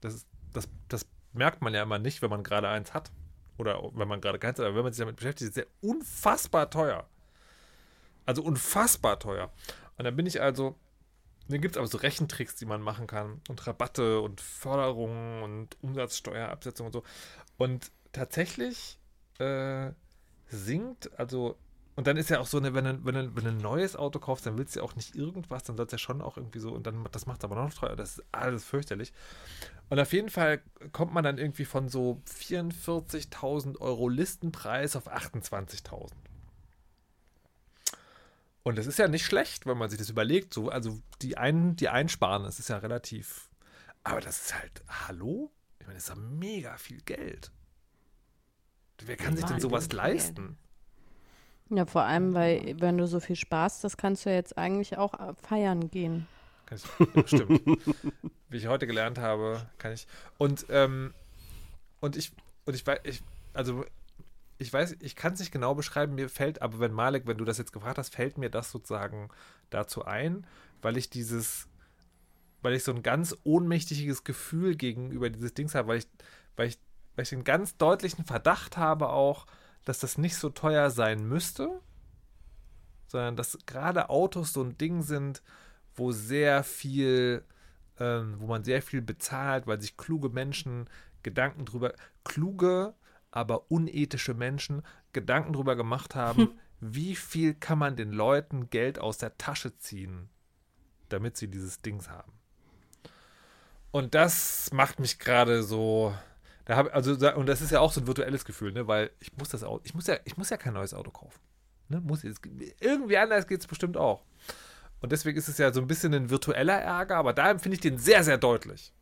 B: Das, das, das merkt man ja immer nicht, wenn man gerade eins hat. Oder wenn man gerade keins hat, aber wenn man sich damit beschäftigt, ist es ja unfassbar teuer. Also unfassbar teuer. Und dann bin ich also dann gibt es aber so Rechentricks, die man machen kann und Rabatte und Förderungen und Umsatzsteuerabsetzung und so. Und tatsächlich äh, sinkt, also, und dann ist ja auch so, eine, wenn, du, wenn, du, wenn du ein neues Auto kaufst, dann willst du ja auch nicht irgendwas, dann soll es ja schon auch irgendwie so, und dann das macht es aber noch teuer, das ist alles fürchterlich. Und auf jeden Fall kommt man dann irgendwie von so 44.000 Euro Listenpreis auf 28.000. Und das ist ja nicht schlecht, wenn man sich das überlegt. So, also die, ein, die einsparen, das ist ja relativ. Aber das ist halt, hallo? Ich meine, das ist ja mega viel Geld. Wer kann sich denn sowas leisten?
E: Ja, vor allem, weil wenn du so viel Spaß, das kannst du ja jetzt eigentlich auch äh, feiern gehen.
B: Stimmt. Wie ich heute gelernt habe, kann ich. Und, ähm, und ich, und ich weiß, ich, also ich weiß, ich kann es nicht genau beschreiben, mir fällt, aber wenn Malek, wenn du das jetzt gefragt hast, fällt mir das sozusagen dazu ein, weil ich dieses, weil ich so ein ganz ohnmächtiges Gefühl gegenüber dieses Dings habe, weil ich, weil ich, weil ich einen ganz deutlichen Verdacht habe auch, dass das nicht so teuer sein müsste, sondern dass gerade Autos so ein Ding sind, wo sehr viel, ähm, wo man sehr viel bezahlt, weil sich kluge Menschen Gedanken drüber, kluge, aber unethische Menschen Gedanken drüber gemacht haben, hm. wie viel kann man den Leuten Geld aus der Tasche ziehen, damit sie dieses Dings haben. Und das macht mich gerade so. Da hab, also, und das ist ja auch so ein virtuelles Gefühl, ne? Weil ich muss das Auto, ich muss ja, ich muss ja kein neues Auto kaufen. Ne? Muss, irgendwie anders geht es bestimmt auch. Und deswegen ist es ja so ein bisschen ein virtueller Ärger, aber da empfinde ich den sehr, sehr deutlich.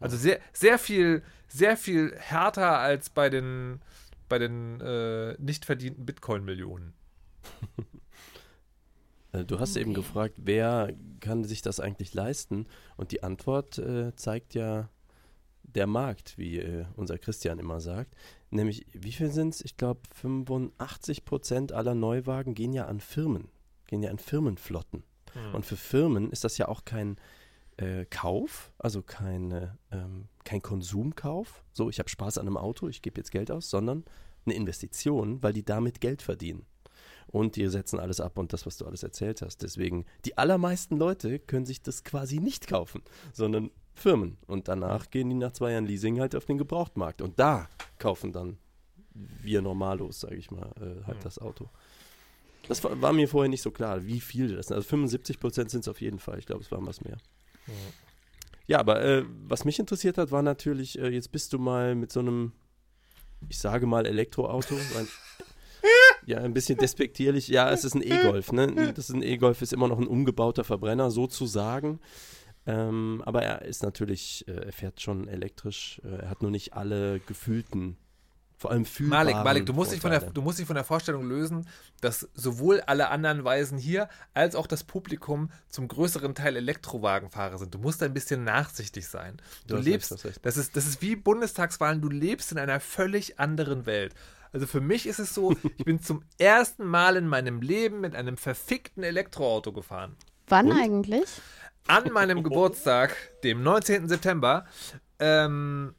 B: Also sehr, sehr viel, sehr viel härter als bei den, bei den äh, nicht verdienten Bitcoin-Millionen.
D: Äh, du hast okay. eben gefragt, wer kann sich das eigentlich leisten? Und die Antwort äh, zeigt ja der Markt, wie äh, unser Christian immer sagt. Nämlich, wie viel sind es? Ich glaube, 85 Prozent aller Neuwagen gehen ja an Firmen, gehen ja an Firmenflotten. Hm. Und für Firmen ist das ja auch kein äh, Kauf, also keine, ähm, kein Konsumkauf. So, ich habe Spaß an einem Auto, ich gebe jetzt Geld aus, sondern eine Investition, weil die damit Geld verdienen. Und die setzen alles ab und das, was du alles erzählt hast. Deswegen, die allermeisten Leute können sich das quasi nicht kaufen, sondern Firmen. Und danach gehen die nach zwei Jahren Leasing halt auf den Gebrauchtmarkt. Und da kaufen dann wir Normalos, sage ich mal, äh, halt ja. das Auto. Das war, war, mir vorher nicht so klar, wie viel das sind. Also 75 Prozent sind es auf jeden Fall. Ich glaube, es waren was mehr. Ja, ja aber äh, was mich interessiert hat, war natürlich, äh, jetzt bist du mal mit so einem, ich sage mal, Elektroauto. Ein, ja, ein bisschen despektierlich. Ja, es ist ein E-Golf. Ne? Das ist ein E-Golf, ist immer noch ein umgebauter Verbrenner, sozusagen. Ähm, aber er ist natürlich, äh, er fährt schon elektrisch. Äh, er hat nur nicht alle gefühlten vor allem fühlbaren
B: Malik, Malik, du musst, dich von der, du musst dich von der Vorstellung lösen, dass sowohl alle anderen Weisen hier als auch das Publikum zum größeren Teil Elektrowagenfahrer sind. Du musst ein bisschen nachsichtig sein. Du, du lebst, recht, das, das, ist, das ist wie Bundestagswahlen, du lebst in einer völlig anderen Welt. Also für mich ist es so, ich bin zum ersten Mal in meinem Leben mit einem verfickten Elektroauto gefahren.
E: Wann Und? eigentlich?
B: An meinem Geburtstag, dem 19. September. Ähm,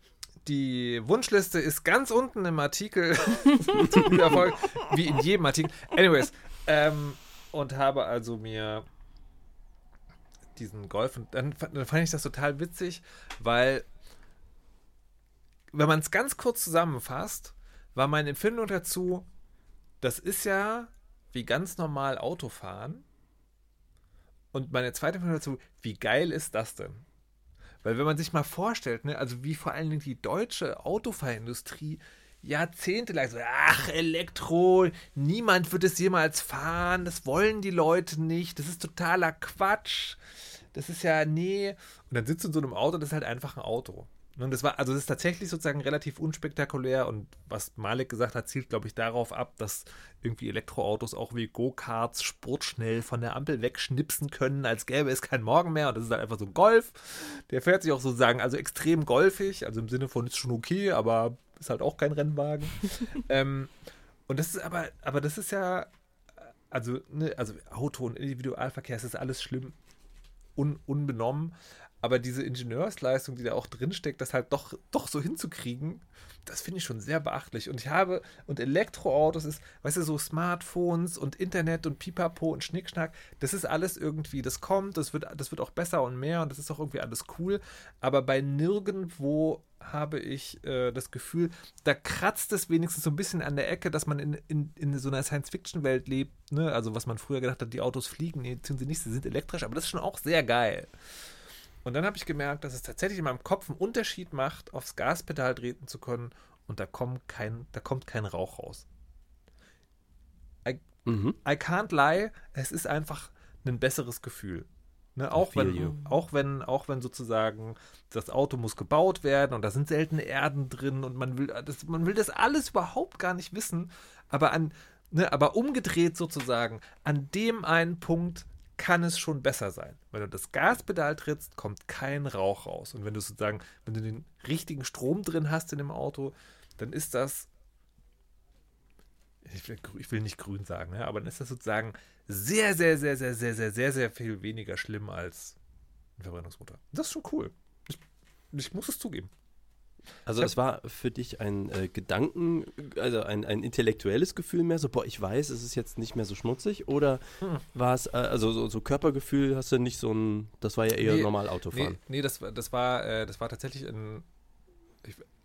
B: die Wunschliste ist ganz unten im Artikel wie in jedem Artikel. Anyways, ähm, und habe also mir diesen Golf und dann, dann fand ich das total witzig, weil wenn man es ganz kurz zusammenfasst, war meine Empfindung dazu, das ist ja wie ganz normal Autofahren. Und meine zweite Empfindung dazu, wie geil ist das denn? Weil wenn man sich mal vorstellt, ne, also wie vor allen Dingen die deutsche Autofahrindustrie jahrzehntelang so, ach, Elektro, niemand wird es jemals fahren, das wollen die Leute nicht, das ist totaler Quatsch, das ist ja, nee. Und dann sitzt du in so einem Auto, das ist halt einfach ein Auto. Und das war, also das ist tatsächlich sozusagen relativ unspektakulär und was Malik gesagt hat, zielt, glaube ich, darauf ab, dass irgendwie Elektroautos auch wie Go-Karts sportschnell von der Ampel wegschnipsen können, als gäbe es keinen Morgen mehr. Und das ist halt einfach so ein Golf. Der fährt sich auch sozusagen, also extrem golfig, also im Sinne von ist schon okay, aber ist halt auch kein Rennwagen. ähm, und das ist aber, aber das ist ja, also, ne, also Auto und Individualverkehr, das ist alles schlimm, un, unbenommen. Aber diese Ingenieursleistung, die da auch drinsteckt, das halt doch, doch so hinzukriegen, das finde ich schon sehr beachtlich. Und ich habe, und Elektroautos ist, weißt du, so Smartphones und Internet und Pipapo und Schnickschnack, das ist alles irgendwie, das kommt, das wird, das wird auch besser und mehr und das ist auch irgendwie alles cool. Aber bei nirgendwo habe ich äh, das Gefühl, da kratzt es wenigstens so ein bisschen an der Ecke, dass man in, in, in so einer Science-Fiction-Welt lebt. Ne? Also, was man früher gedacht hat, die Autos fliegen, nee, tun sie nicht, sie sind elektrisch, aber das ist schon auch sehr geil. Und dann habe ich gemerkt, dass es tatsächlich in meinem Kopf einen Unterschied macht, aufs Gaspedal treten zu können und da, kommt kein, da kommt kein Rauch raus. I, mhm. I can't lie, es ist einfach ein besseres Gefühl. Ne, auch, wenn, auch, wenn, auch wenn sozusagen das Auto muss gebaut werden und da sind seltene Erden drin und man will das, man will das alles überhaupt gar nicht wissen, aber an, Ne, aber umgedreht sozusagen, an dem einen Punkt kann es schon besser sein. Wenn du das Gaspedal trittst, kommt kein Rauch raus. Und wenn du sozusagen, wenn du den richtigen Strom drin hast in dem Auto, dann ist das, ich will, ich will nicht grün sagen, ne, aber dann ist das sozusagen sehr, sehr, sehr, sehr, sehr, sehr, sehr, sehr viel weniger schlimm als ein Verbrennungsmotor. Das ist schon cool. Ich, ich muss es zugeben.
D: Also es war für dich ein äh, Gedanken, also ein, ein intellektuelles Gefühl mehr, so, boah, ich weiß, es ist jetzt nicht mehr so schmutzig, oder hm. war es, äh, also so, so, Körpergefühl hast du nicht so ein, das war ja eher
B: nee,
D: normal Autofahren.
B: Nee, nee das, das, war, äh, das war tatsächlich ein,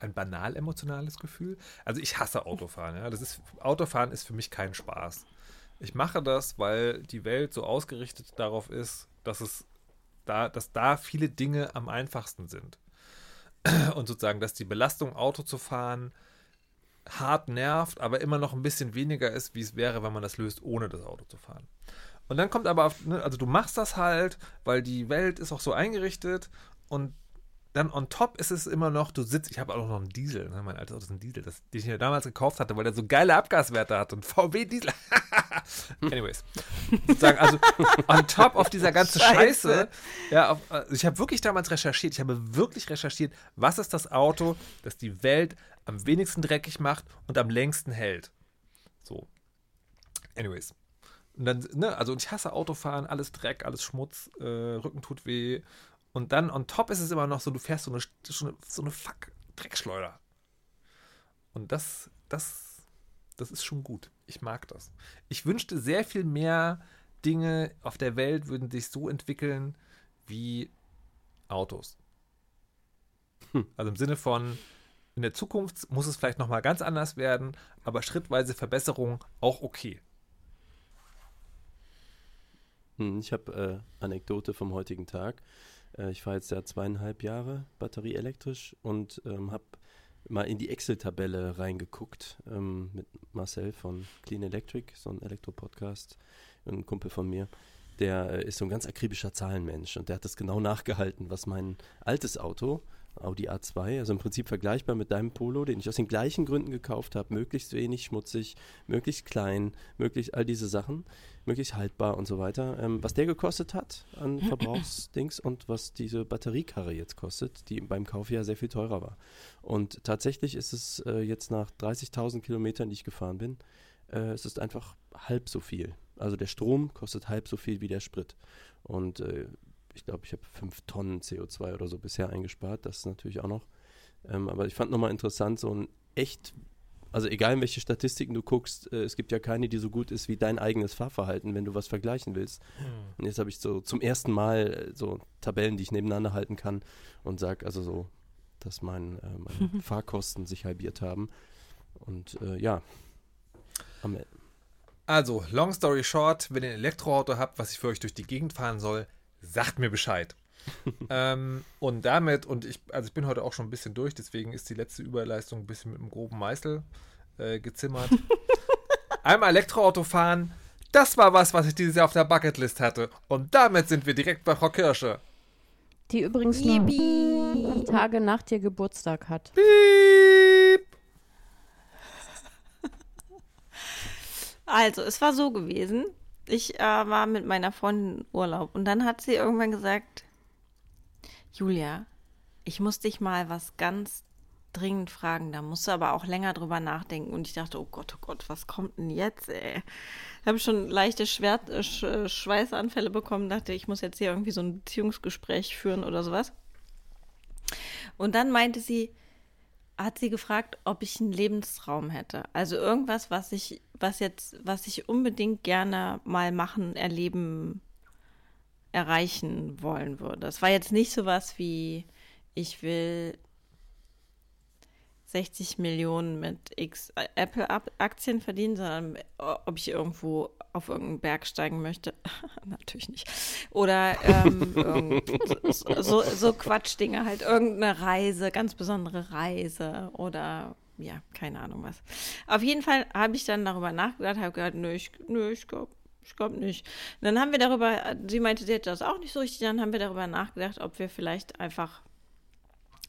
B: ein banal emotionales Gefühl. Also ich hasse Autofahren, ja. Das ist, Autofahren ist für mich kein Spaß. Ich mache das, weil die Welt so ausgerichtet darauf ist, dass es da, dass da viele Dinge am einfachsten sind. Und sozusagen, dass die Belastung, Auto zu fahren, hart nervt, aber immer noch ein bisschen weniger ist, wie es wäre, wenn man das löst, ohne das Auto zu fahren. Und dann kommt aber, auf, ne, also du machst das halt, weil die Welt ist auch so eingerichtet und dann on top ist es immer noch, du sitzt, ich habe auch noch einen Diesel, ne, mein altes Auto ist ein Diesel, das, den ich mir damals gekauft hatte, weil der so geile Abgaswerte hat und VW Diesel. Anyways. Sagen, also on top auf dieser ganzen Scheiße, Scheiße ja, auf, also ich habe wirklich damals recherchiert, ich habe wirklich recherchiert, was ist das Auto, das die Welt am wenigsten dreckig macht und am längsten hält. So. Anyways. Und dann, ne, also ich hasse Autofahren, alles Dreck, alles Schmutz, äh, Rücken tut weh und dann on top ist es immer noch so, du fährst so eine, so eine fuck Dreckschleuder. Und das, das, das ist schon gut. Ich mag das. Ich wünschte, sehr viel mehr Dinge auf der Welt würden sich so entwickeln wie Autos. Hm. Also im Sinne von, in der Zukunft muss es vielleicht nochmal ganz anders werden, aber schrittweise Verbesserung auch okay.
D: Hm, ich habe äh, Anekdote vom heutigen Tag. Äh, ich fahre jetzt ja zweieinhalb Jahre batterieelektrisch und ähm, habe mal in die Excel-Tabelle reingeguckt ähm, mit Marcel von Clean Electric, so ein Elektro-Podcast, ein Kumpel von mir. Der äh, ist so ein ganz akribischer Zahlenmensch und der hat das genau nachgehalten, was mein altes Auto, Audi A2, also im Prinzip vergleichbar mit deinem Polo, den ich aus den gleichen Gründen gekauft habe, möglichst wenig schmutzig, möglichst klein, möglichst all diese Sachen möglichst haltbar und so weiter. Ähm, was der gekostet hat an Verbrauchsdings und was diese Batteriekarre jetzt kostet, die beim Kauf ja sehr viel teurer war. Und tatsächlich ist es äh, jetzt nach 30.000 Kilometern, die ich gefahren bin, äh, es ist einfach halb so viel. Also der Strom kostet halb so viel wie der Sprit. Und äh, ich glaube, ich habe fünf Tonnen CO2 oder so bisher eingespart. Das ist natürlich auch noch. Ähm, aber ich fand nochmal interessant, so ein echt also egal in welche Statistiken du guckst, äh, es gibt ja keine, die so gut ist wie dein eigenes Fahrverhalten, wenn du was vergleichen willst. Hm. Und jetzt habe ich so zum ersten Mal äh, so Tabellen, die ich nebeneinander halten kann und sage also so, dass mein, äh, meine Fahrkosten sich halbiert haben. Und äh, ja,
B: am Also, long story short, wenn ihr ein Elektroauto habt, was ich für euch durch die Gegend fahren soll, sagt mir Bescheid. ähm, und damit, und ich, also ich bin heute auch schon ein bisschen durch, deswegen ist die letzte Überleistung ein bisschen mit einem groben Meißel äh, gezimmert. Einmal Elektroauto fahren, das war was, was ich dieses Jahr auf der Bucketlist hatte. Und damit sind wir direkt bei Frau Kirsche.
E: Die übrigens nur Tage nach dir Geburtstag hat.
C: Piep. Also, es war so gewesen. Ich äh, war mit meiner Freundin in Urlaub und dann hat sie irgendwann gesagt, Julia, ich muss dich mal was ganz dringend fragen. Da musst du aber auch länger drüber nachdenken. Und ich dachte, oh Gott, oh Gott, was kommt denn jetzt, ey? Ich habe schon leichte Schwert äh, Sch äh, Schweißanfälle bekommen. Dachte, ich muss jetzt hier irgendwie so ein Beziehungsgespräch führen oder sowas. Und dann meinte sie, hat sie gefragt, ob ich einen Lebenstraum hätte. Also irgendwas, was ich, was jetzt, was ich unbedingt gerne mal machen, erleben erreichen wollen würde. Es war jetzt nicht so was wie, ich will 60 Millionen mit X Apple-Aktien verdienen, sondern ob ich irgendwo auf irgendeinen Berg steigen möchte. Natürlich nicht. Oder ähm, so, so, so Quatschdinge, halt irgendeine Reise, ganz besondere Reise oder ja, keine Ahnung was. Auf jeden Fall habe ich dann darüber nachgedacht, habe gedacht, nö, ich, nö, ich glaube, ich glaube nicht. Und dann haben wir darüber, sie meinte, sie hätte das auch nicht so richtig, dann haben wir darüber nachgedacht, ob wir vielleicht einfach,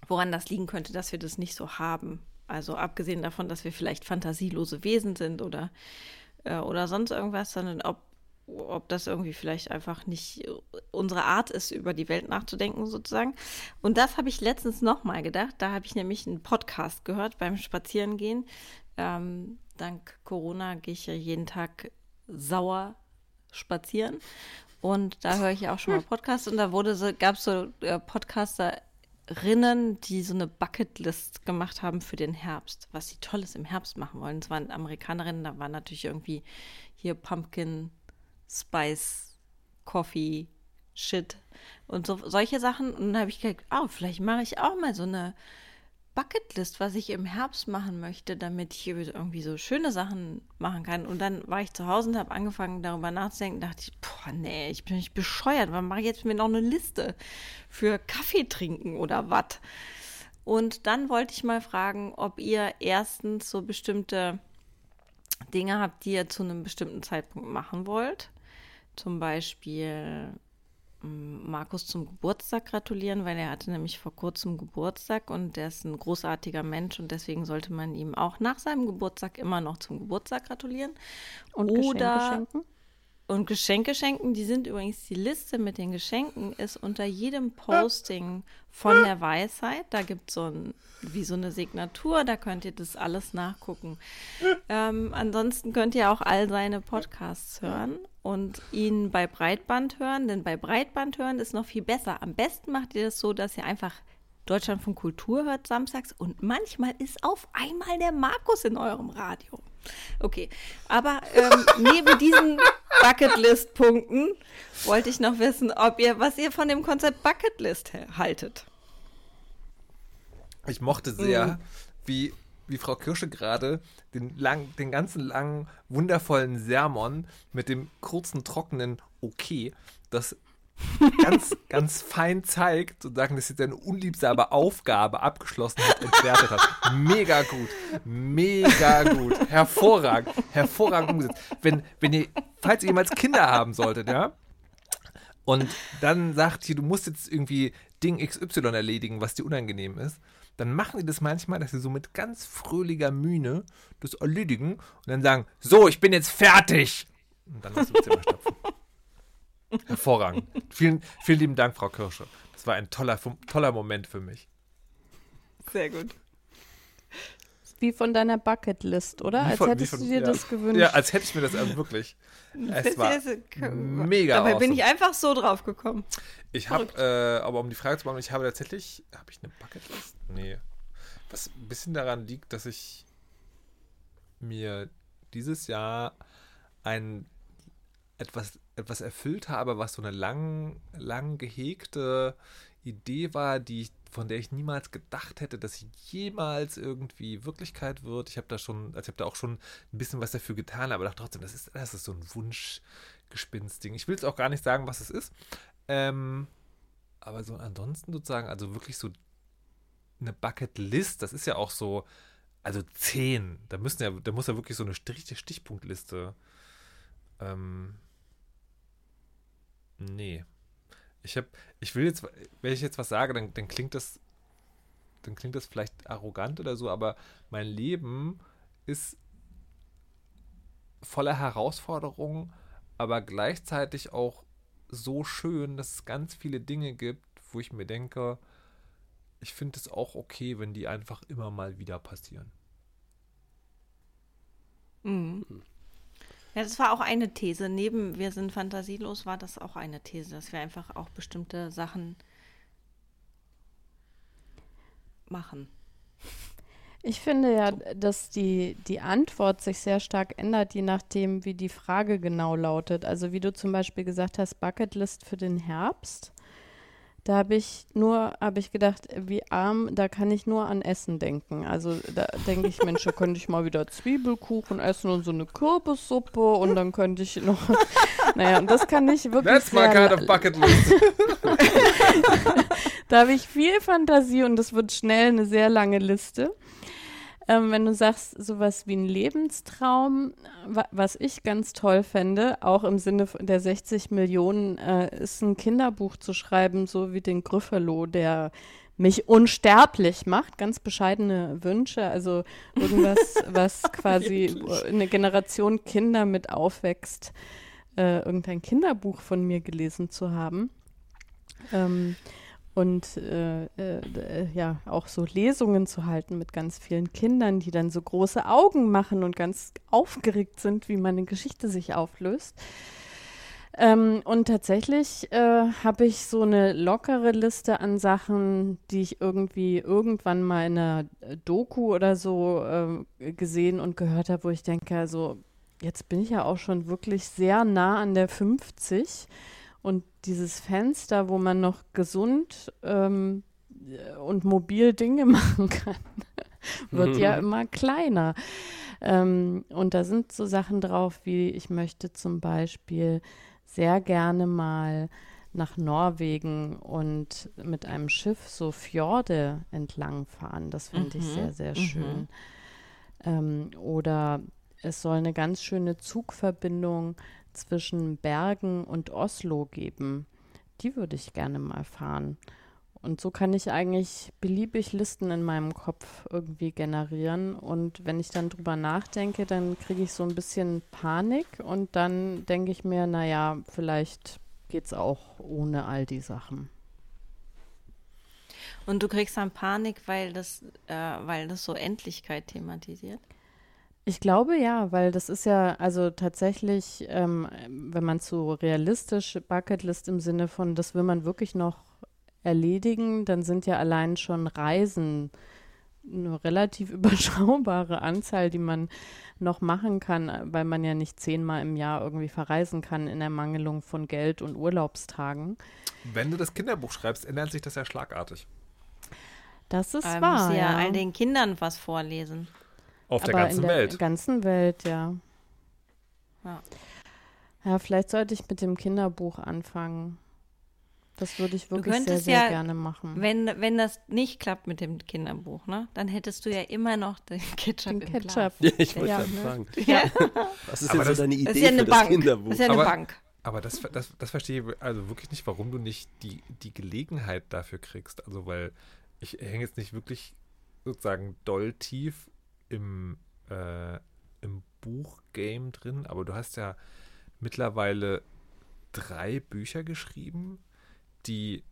C: woran das liegen könnte, dass wir das nicht so haben. Also abgesehen davon, dass wir vielleicht fantasielose Wesen sind oder äh, oder sonst irgendwas, sondern ob, ob das irgendwie vielleicht einfach nicht unsere Art ist, über die Welt nachzudenken sozusagen. Und das habe ich letztens nochmal gedacht. Da habe ich nämlich einen Podcast gehört beim Spazierengehen. Ähm, dank Corona gehe ich ja jeden Tag sauer spazieren. Und da höre ich ja auch schon mal Podcasts und da wurde so, gab es so äh, Podcasterinnen, die so eine Bucketlist gemacht haben für den Herbst, was sie Tolles im Herbst machen wollen. Es waren Amerikanerinnen, da war natürlich irgendwie hier Pumpkin, Spice, Coffee, Shit und so, solche Sachen. Und dann habe ich gedacht, oh, vielleicht mache ich auch mal so eine Bucketlist, was ich im Herbst machen möchte, damit ich irgendwie so schöne Sachen machen kann. Und dann war ich zu Hause und habe angefangen, darüber nachzudenken. Dachte ich, boah, nee, ich bin nicht bescheuert. Wann mache ich jetzt mir noch eine Liste für Kaffee trinken oder was? Und dann wollte ich mal fragen, ob ihr erstens so bestimmte Dinge habt, die ihr zu einem bestimmten Zeitpunkt machen wollt. Zum Beispiel Markus zum Geburtstag gratulieren, weil er hatte nämlich vor kurzem Geburtstag und der ist ein großartiger Mensch und deswegen sollte man ihm auch nach seinem Geburtstag immer noch zum Geburtstag gratulieren.
E: Und Oder Geschenke schenken?
C: Und Geschenke schenken, die sind übrigens, die Liste mit den Geschenken ist unter jedem Posting von der Weisheit. Da gibt es so ein, wie so eine Signatur, da könnt ihr das alles nachgucken. Ähm, ansonsten könnt ihr auch all seine Podcasts hören und ihn bei Breitband hören, denn bei Breitband hören ist noch viel besser. Am besten macht ihr das so, dass ihr einfach Deutschland von Kultur hört samstags und manchmal ist auf einmal der Markus in eurem Radio. Okay, aber ähm, neben diesen Bucketlist-Punkten wollte ich noch wissen, ob ihr, was ihr von dem Konzept Bucketlist haltet.
B: Ich mochte sehr, mhm. wie, wie Frau Kirsche gerade den, lang, den ganzen langen, wundervollen Sermon mit dem kurzen, trockenen Okay, das ganz, ganz fein zeigt, sozusagen, dass sie seine unliebsame Aufgabe abgeschlossen hat, entwertet hat. Mega gut. Mega gut. Hervorragend. Hervorragend umgesetzt. Wenn, wenn ihr, falls ihr jemals Kinder haben solltet, ja, und dann sagt ihr, du musst jetzt irgendwie Ding XY erledigen, was dir unangenehm ist, dann machen die das manchmal, dass sie so mit ganz fröhlicher Mühne das erledigen und dann sagen, so, ich bin jetzt fertig. Und dann lass du Zimmer stopfen. Hervorragend. vielen, vielen lieben Dank, Frau Kirsche. Das war ein toller, toller Moment für mich.
C: Sehr gut.
E: Wie von deiner Bucketlist, oder? Wie als von, hättest von, du dir
B: ja.
E: das gewünscht.
B: Ja, als hätte ich mir das also wirklich. Es war mega
C: Dabei awesome. bin ich einfach so drauf gekommen.
B: Ich habe, äh, aber um die Frage zu beantworten, ich habe tatsächlich, habe ich eine Bucketlist? Nee. Was ein bisschen daran liegt, dass ich mir dieses Jahr ein etwas, etwas erfüllt habe, was so eine lang, lang gehegte Idee war, die ich, von der ich niemals gedacht hätte, dass sie jemals irgendwie Wirklichkeit wird. Ich habe da schon, also ich habe da auch schon ein bisschen was dafür getan, aber dachte trotzdem, das ist, das ist so ein Wunschgespinst-Ding. Ich will es auch gar nicht sagen, was es ist. Ähm, aber so ansonsten sozusagen, also wirklich so eine Bucketlist, das ist ja auch so, also zehn. Da müssen ja, da muss ja wirklich so eine Stich Stichpunktliste ähm, Nee. Ich habe, ich will jetzt, wenn ich jetzt was sage, dann, dann klingt das, dann klingt das vielleicht arrogant oder so, aber mein Leben ist voller Herausforderungen, aber gleichzeitig auch so schön, dass es ganz viele Dinge gibt, wo ich mir denke, ich finde es auch okay, wenn die einfach immer mal wieder passieren.
C: Mhm. Ja, das war auch eine These. Neben Wir sind fantasielos war das auch eine These, dass wir einfach auch bestimmte Sachen machen.
E: Ich finde ja, dass die, die Antwort sich sehr stark ändert, je nachdem, wie die Frage genau lautet. Also wie du zum Beispiel gesagt hast, Bucketlist für den Herbst. Da habe ich nur, habe ich gedacht, wie arm, da kann ich nur an Essen denken. Also da denke ich, Mensch, da könnte ich mal wieder Zwiebelkuchen essen und so eine Kürbissuppe und dann könnte ich noch, naja, und das kann ich wirklich
B: That's my kind of bucket list.
E: da habe ich viel Fantasie und das wird schnell eine sehr lange Liste. Ähm, wenn du sagst, sowas wie ein Lebenstraum, wa was ich ganz toll fände, auch im Sinne der 60 Millionen, äh, ist ein Kinderbuch zu schreiben, so wie den Gryffalo, der mich unsterblich macht, ganz bescheidene Wünsche, also irgendwas, was quasi eine Generation Kinder mit aufwächst, äh, irgendein Kinderbuch von mir gelesen zu haben. Ähm, und äh, äh, ja, auch so Lesungen zu halten mit ganz vielen Kindern, die dann so große Augen machen und ganz aufgeregt sind, wie meine Geschichte sich auflöst. Ähm, und tatsächlich äh, habe ich so eine lockere Liste an Sachen, die ich irgendwie irgendwann mal in einer Doku oder so äh, gesehen und gehört habe, wo ich denke, also jetzt bin ich ja auch schon wirklich sehr nah an der 50 und dieses Fenster, wo man noch gesund ähm, und mobil Dinge machen kann, wird ja immer kleiner. Ähm, und da sind so Sachen drauf, wie ich möchte zum Beispiel sehr gerne mal nach Norwegen und mit einem Schiff so Fjorde entlang fahren. Das finde mhm. ich sehr, sehr mhm. schön. Ähm, oder es soll eine ganz schöne Zugverbindung zwischen Bergen und Oslo geben. Die würde ich gerne mal fahren. Und so kann ich eigentlich beliebig Listen in meinem Kopf irgendwie generieren. Und wenn ich dann drüber nachdenke, dann kriege ich so ein bisschen Panik und dann denke ich mir, naja, vielleicht geht es auch ohne all die Sachen.
C: Und du kriegst dann Panik, weil das, äh, weil das so Endlichkeit thematisiert?
E: Ich glaube ja, weil das ist ja also tatsächlich, ähm, wenn man so realistisch Bucketlist im Sinne von, das will man wirklich noch erledigen, dann sind ja allein schon Reisen eine relativ überschaubare Anzahl, die man noch machen kann, weil man ja nicht zehnmal im Jahr irgendwie verreisen kann in Ermangelung von Geld und Urlaubstagen.
B: Wenn du das Kinderbuch schreibst, ändert sich das ja schlagartig.
E: Das ist Aber wahr.
C: Du
E: ja,
C: ja all den Kindern was vorlesen.
B: Auf der ganzen
E: in der
B: Welt.
E: ganzen Welt, ja.
C: ja.
E: Ja, vielleicht sollte ich mit dem Kinderbuch anfangen. Das würde ich wirklich sehr, sehr ja, gerne machen.
C: Wenn, wenn das nicht klappt mit dem Kinderbuch, ne, dann hättest du ja immer noch den Ketchup den im Ketchup.
D: Ja, ich wollte ja,
C: ne?
D: fragen. Ja. Was ist aber denn so deine Idee
C: das ist ja eine
D: für
C: Bank.
D: das Kinderbuch?
C: Das ist ja eine
B: aber,
C: Bank.
B: Aber das, das, das verstehe ich also wirklich nicht, warum du nicht die, die Gelegenheit dafür kriegst. Also, weil ich hänge jetzt nicht wirklich sozusagen doll tief im, äh, im Buchgame drin, aber du hast ja mittlerweile drei Bücher geschrieben, die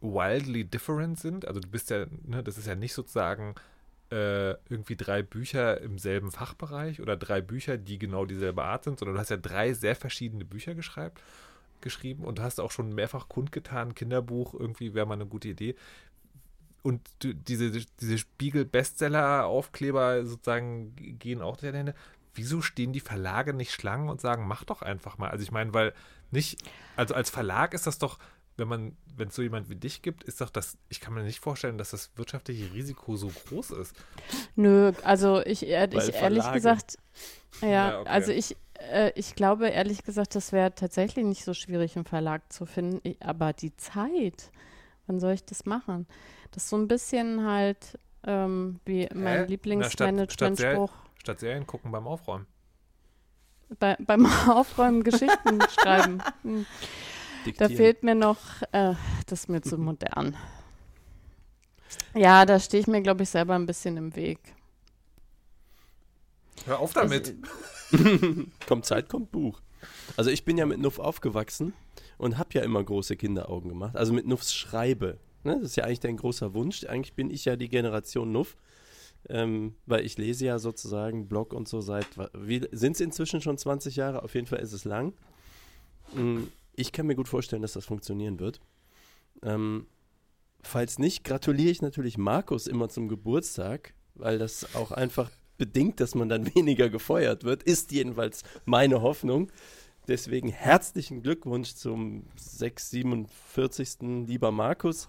B: wildly different sind. Also du bist ja, ne, das ist ja nicht sozusagen äh, irgendwie drei Bücher im selben Fachbereich oder drei Bücher, die genau dieselbe Art sind, sondern du hast ja drei sehr verschiedene Bücher geschrieben geschrieben und hast auch schon mehrfach kundgetan, Kinderbuch, irgendwie wäre mal eine gute Idee. Und diese, diese Spiegel-Bestseller-Aufkleber sozusagen gehen auch deine Hände. Wieso stehen die Verlage nicht Schlangen und sagen, mach doch einfach mal? Also ich meine, weil nicht, also als Verlag ist das doch, wenn man, wenn es so jemand wie dich gibt, ist doch das, ich kann mir nicht vorstellen, dass das wirtschaftliche Risiko so groß ist.
E: Nö, also ich, äh, ich ehrlich gesagt, ja, ja okay. also ich, äh, ich glaube ehrlich gesagt, das wäre tatsächlich nicht so schwierig, einen Verlag zu finden, ich, aber die Zeit, wann soll ich das machen? Das ist so ein bisschen halt ähm, wie mein Lieblingsmanagementspruch.
B: Statt, statt Serien gucken beim Aufräumen.
E: Bei, beim Aufräumen Geschichten schreiben. Hm. Da fehlt mir noch, äh, das ist mir zu modern. Ja, da stehe ich mir, glaube ich, selber ein bisschen im Weg.
B: Hör auf damit.
D: kommt Zeit, kommt Buch. Also ich bin ja mit Nuff aufgewachsen und habe ja immer große Kinderaugen gemacht. Also mit Nuffs Schreibe. Ne? Das ist ja eigentlich dein großer Wunsch. Eigentlich bin ich ja die Generation Nuff. Ähm, weil ich lese ja sozusagen Blog und so seit, sind es inzwischen schon 20 Jahre? Auf jeden Fall ist es lang. Mm, ich kann mir gut vorstellen, dass das funktionieren wird. Ähm, falls nicht, gratuliere ich natürlich Markus immer zum Geburtstag, weil das auch einfach bedingt, dass man dann weniger gefeuert wird, ist jedenfalls meine Hoffnung. Deswegen herzlichen Glückwunsch zum 647. lieber Markus.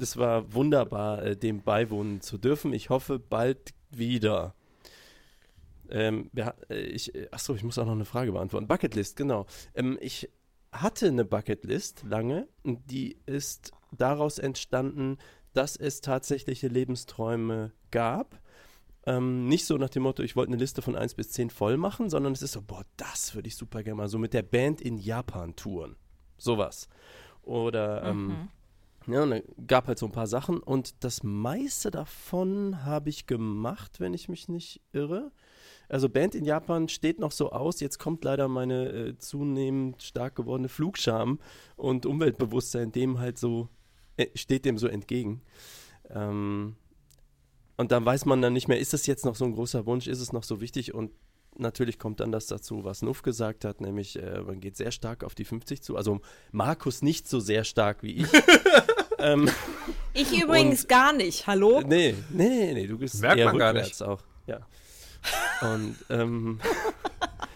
D: Es war wunderbar, äh, dem beiwohnen zu dürfen. Ich hoffe bald wieder. Ähm, äh, ich, äh, achso, ich muss auch noch eine Frage beantworten. Bucketlist, genau. Ähm, ich hatte eine Bucketlist lange die ist daraus entstanden, dass es tatsächliche Lebensträume gab. Ähm, nicht so nach dem Motto, ich wollte eine Liste von 1 bis 10 voll machen, sondern es ist so, boah, das würde ich super gerne mal so mit der Band in Japan touren. Sowas. Oder ähm, mhm. Ja, und da gab halt so ein paar Sachen und das meiste davon habe ich gemacht, wenn ich mich nicht irre. Also Band in Japan steht noch so aus, jetzt kommt leider meine äh, zunehmend stark gewordene Flugscham und Umweltbewusstsein dem halt so, äh, steht dem so entgegen. Ähm, und dann weiß man dann nicht mehr, ist das jetzt noch so ein großer Wunsch, ist es noch so wichtig und natürlich kommt dann das dazu, was Nuff gesagt hat, nämlich äh, man geht sehr stark auf die 50 zu. Also Markus nicht so sehr stark wie ich. ähm,
C: Ich übrigens gar nicht. Hallo?
D: nee, nee, nee, nee, du bist
B: Merkt
D: eher
B: man gar
D: rückwärts auch. Ja. Und ähm,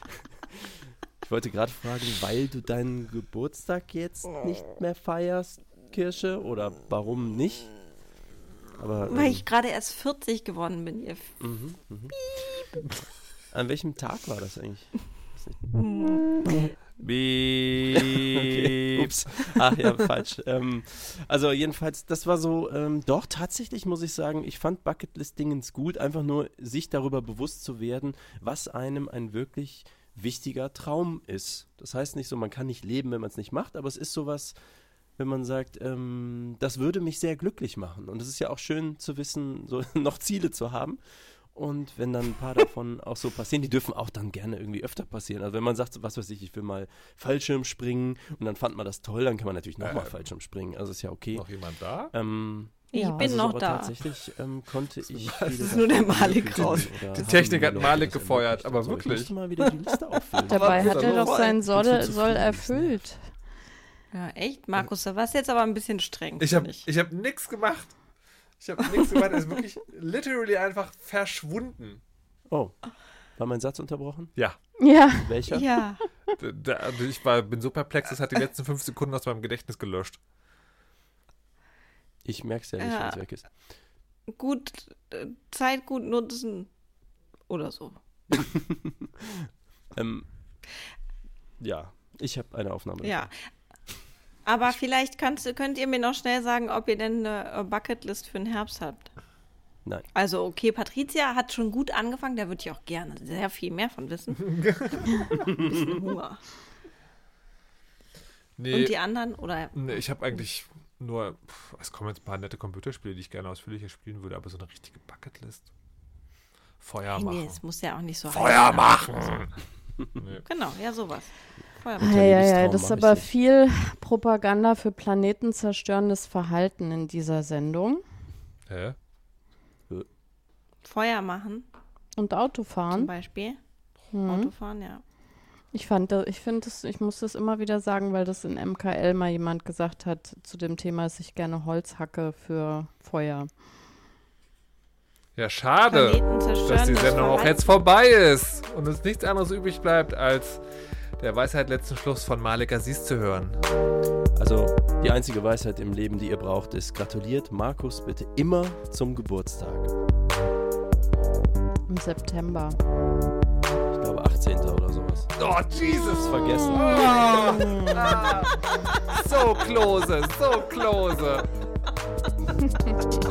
D: ich wollte gerade fragen, weil du deinen Geburtstag jetzt nicht mehr feierst, Kirsche, oder warum nicht? Aber
C: Weil
D: ähm,
C: ich gerade erst 40 geworden bin. Ihr
D: mhm, mhm. an welchem Tag war das eigentlich? Okay. Ups. Ach ja, falsch. Ähm, also jedenfalls, das war so, ähm, doch tatsächlich muss ich sagen, ich fand Bucketlist-Dingens gut, einfach nur sich darüber bewusst zu werden, was einem ein wirklich wichtiger Traum ist. Das heißt nicht so, man kann nicht leben, wenn man es nicht macht, aber es ist sowas, wenn man sagt, ähm, das würde mich sehr glücklich machen. Und es ist ja auch schön zu wissen, so noch Ziele zu haben. Und wenn dann ein paar davon auch so passieren, die dürfen auch dann gerne irgendwie öfter passieren. Also wenn man sagt, was weiß ich, ich will mal Fallschirm springen und dann fand man das toll, dann kann man natürlich nochmal
B: Ähm.
D: Fallschirm springen. Also ist ja okay.
B: Noch jemand da?
D: Ähm,
C: Ich
E: Ja.
C: bin
D: also
C: noch
D: aber
C: da.
D: Tatsächlich ähm, konnte ich.
B: Das
C: ist nur der Malik raus.
B: Die Technik hat Malik gefeuert, aber wirklich.
D: Ich mal wieder die Liste auffüllen.
E: Dabei hat er doch
C: voll.
E: sein Soll, erfüllt.
C: Ja, echt? Markus, da warst du jetzt aber ein bisschen streng.
B: Ich habe ich hab nichts gemacht. Ich habe nichts gemacht. Er ist wirklich literally einfach verschwunden.
D: Oh, war mein Satz unterbrochen?
B: Ja.
E: Ja,
D: Welcher?
C: Ja.
B: Da, da, ich war, bin so perplex, das hat die letzten fünf Sekunden aus meinem Gedächtnis gelöscht.
D: Ich merke es ja nicht,
C: Ja.
D: wenn es weg ist.
C: Gut, äh, Zeit gut nutzen. Oder so.
D: Ähm, ja, ich habe eine Aufnahme.
C: Ja. Aber vielleicht kannst, du- könnt ihr mir noch schnell sagen, ob ihr denn eine äh, Bucketlist für den Herbst habt.
D: Nein.
C: Also, okay, Patricia hat schon gut angefangen, da würde ich auch gerne sehr viel mehr von wissen. Ein bisschen Hunger.
B: Nee,
C: Und die anderen? Oder
B: nee ich habe eigentlich nur, pff, es kommen jetzt ein paar nette Computerspiele, die ich gerne ausführlicher spielen würde, aber so eine richtige Bucketlist. Feuer
C: nee,
B: machen.
C: es muss ja auch nicht so
B: Feuer machen!
C: sein.
B: nee.
C: Genau, ja, sowas. Feuer
E: ja,
C: machen.
E: ja, ja, das ist aber viel Propaganda für planetenzerstörendes Verhalten in dieser Sendung.
B: Hä?
C: Feuer machen,
E: Und
C: zum
E: Autofahren.
C: Beispiel.
E: Mhm.
C: Autofahren, ja.
E: Ich fand, ich finde das, ich muss das immer wieder sagen, weil das in MKL mal jemand gesagt hat zu dem Thema, dass ich gerne Holz hacke für Feuer.
B: Ja, schade, dass die Sendung auch jetzt vorbei ist und uns nichts anderes übrig bleibt, als der Weisheit letzten Schluss von Malik Aziz zu hören.
D: Also, die einzige Weisheit im Leben, die ihr braucht, ist gratuliert Markus bitte immer zum Geburtstag.
E: Im September.
D: Ich glaube 18. oder sowas.
B: Oh, Jesus!
D: Vergessen.
B: Oh. Ah. So close, so close.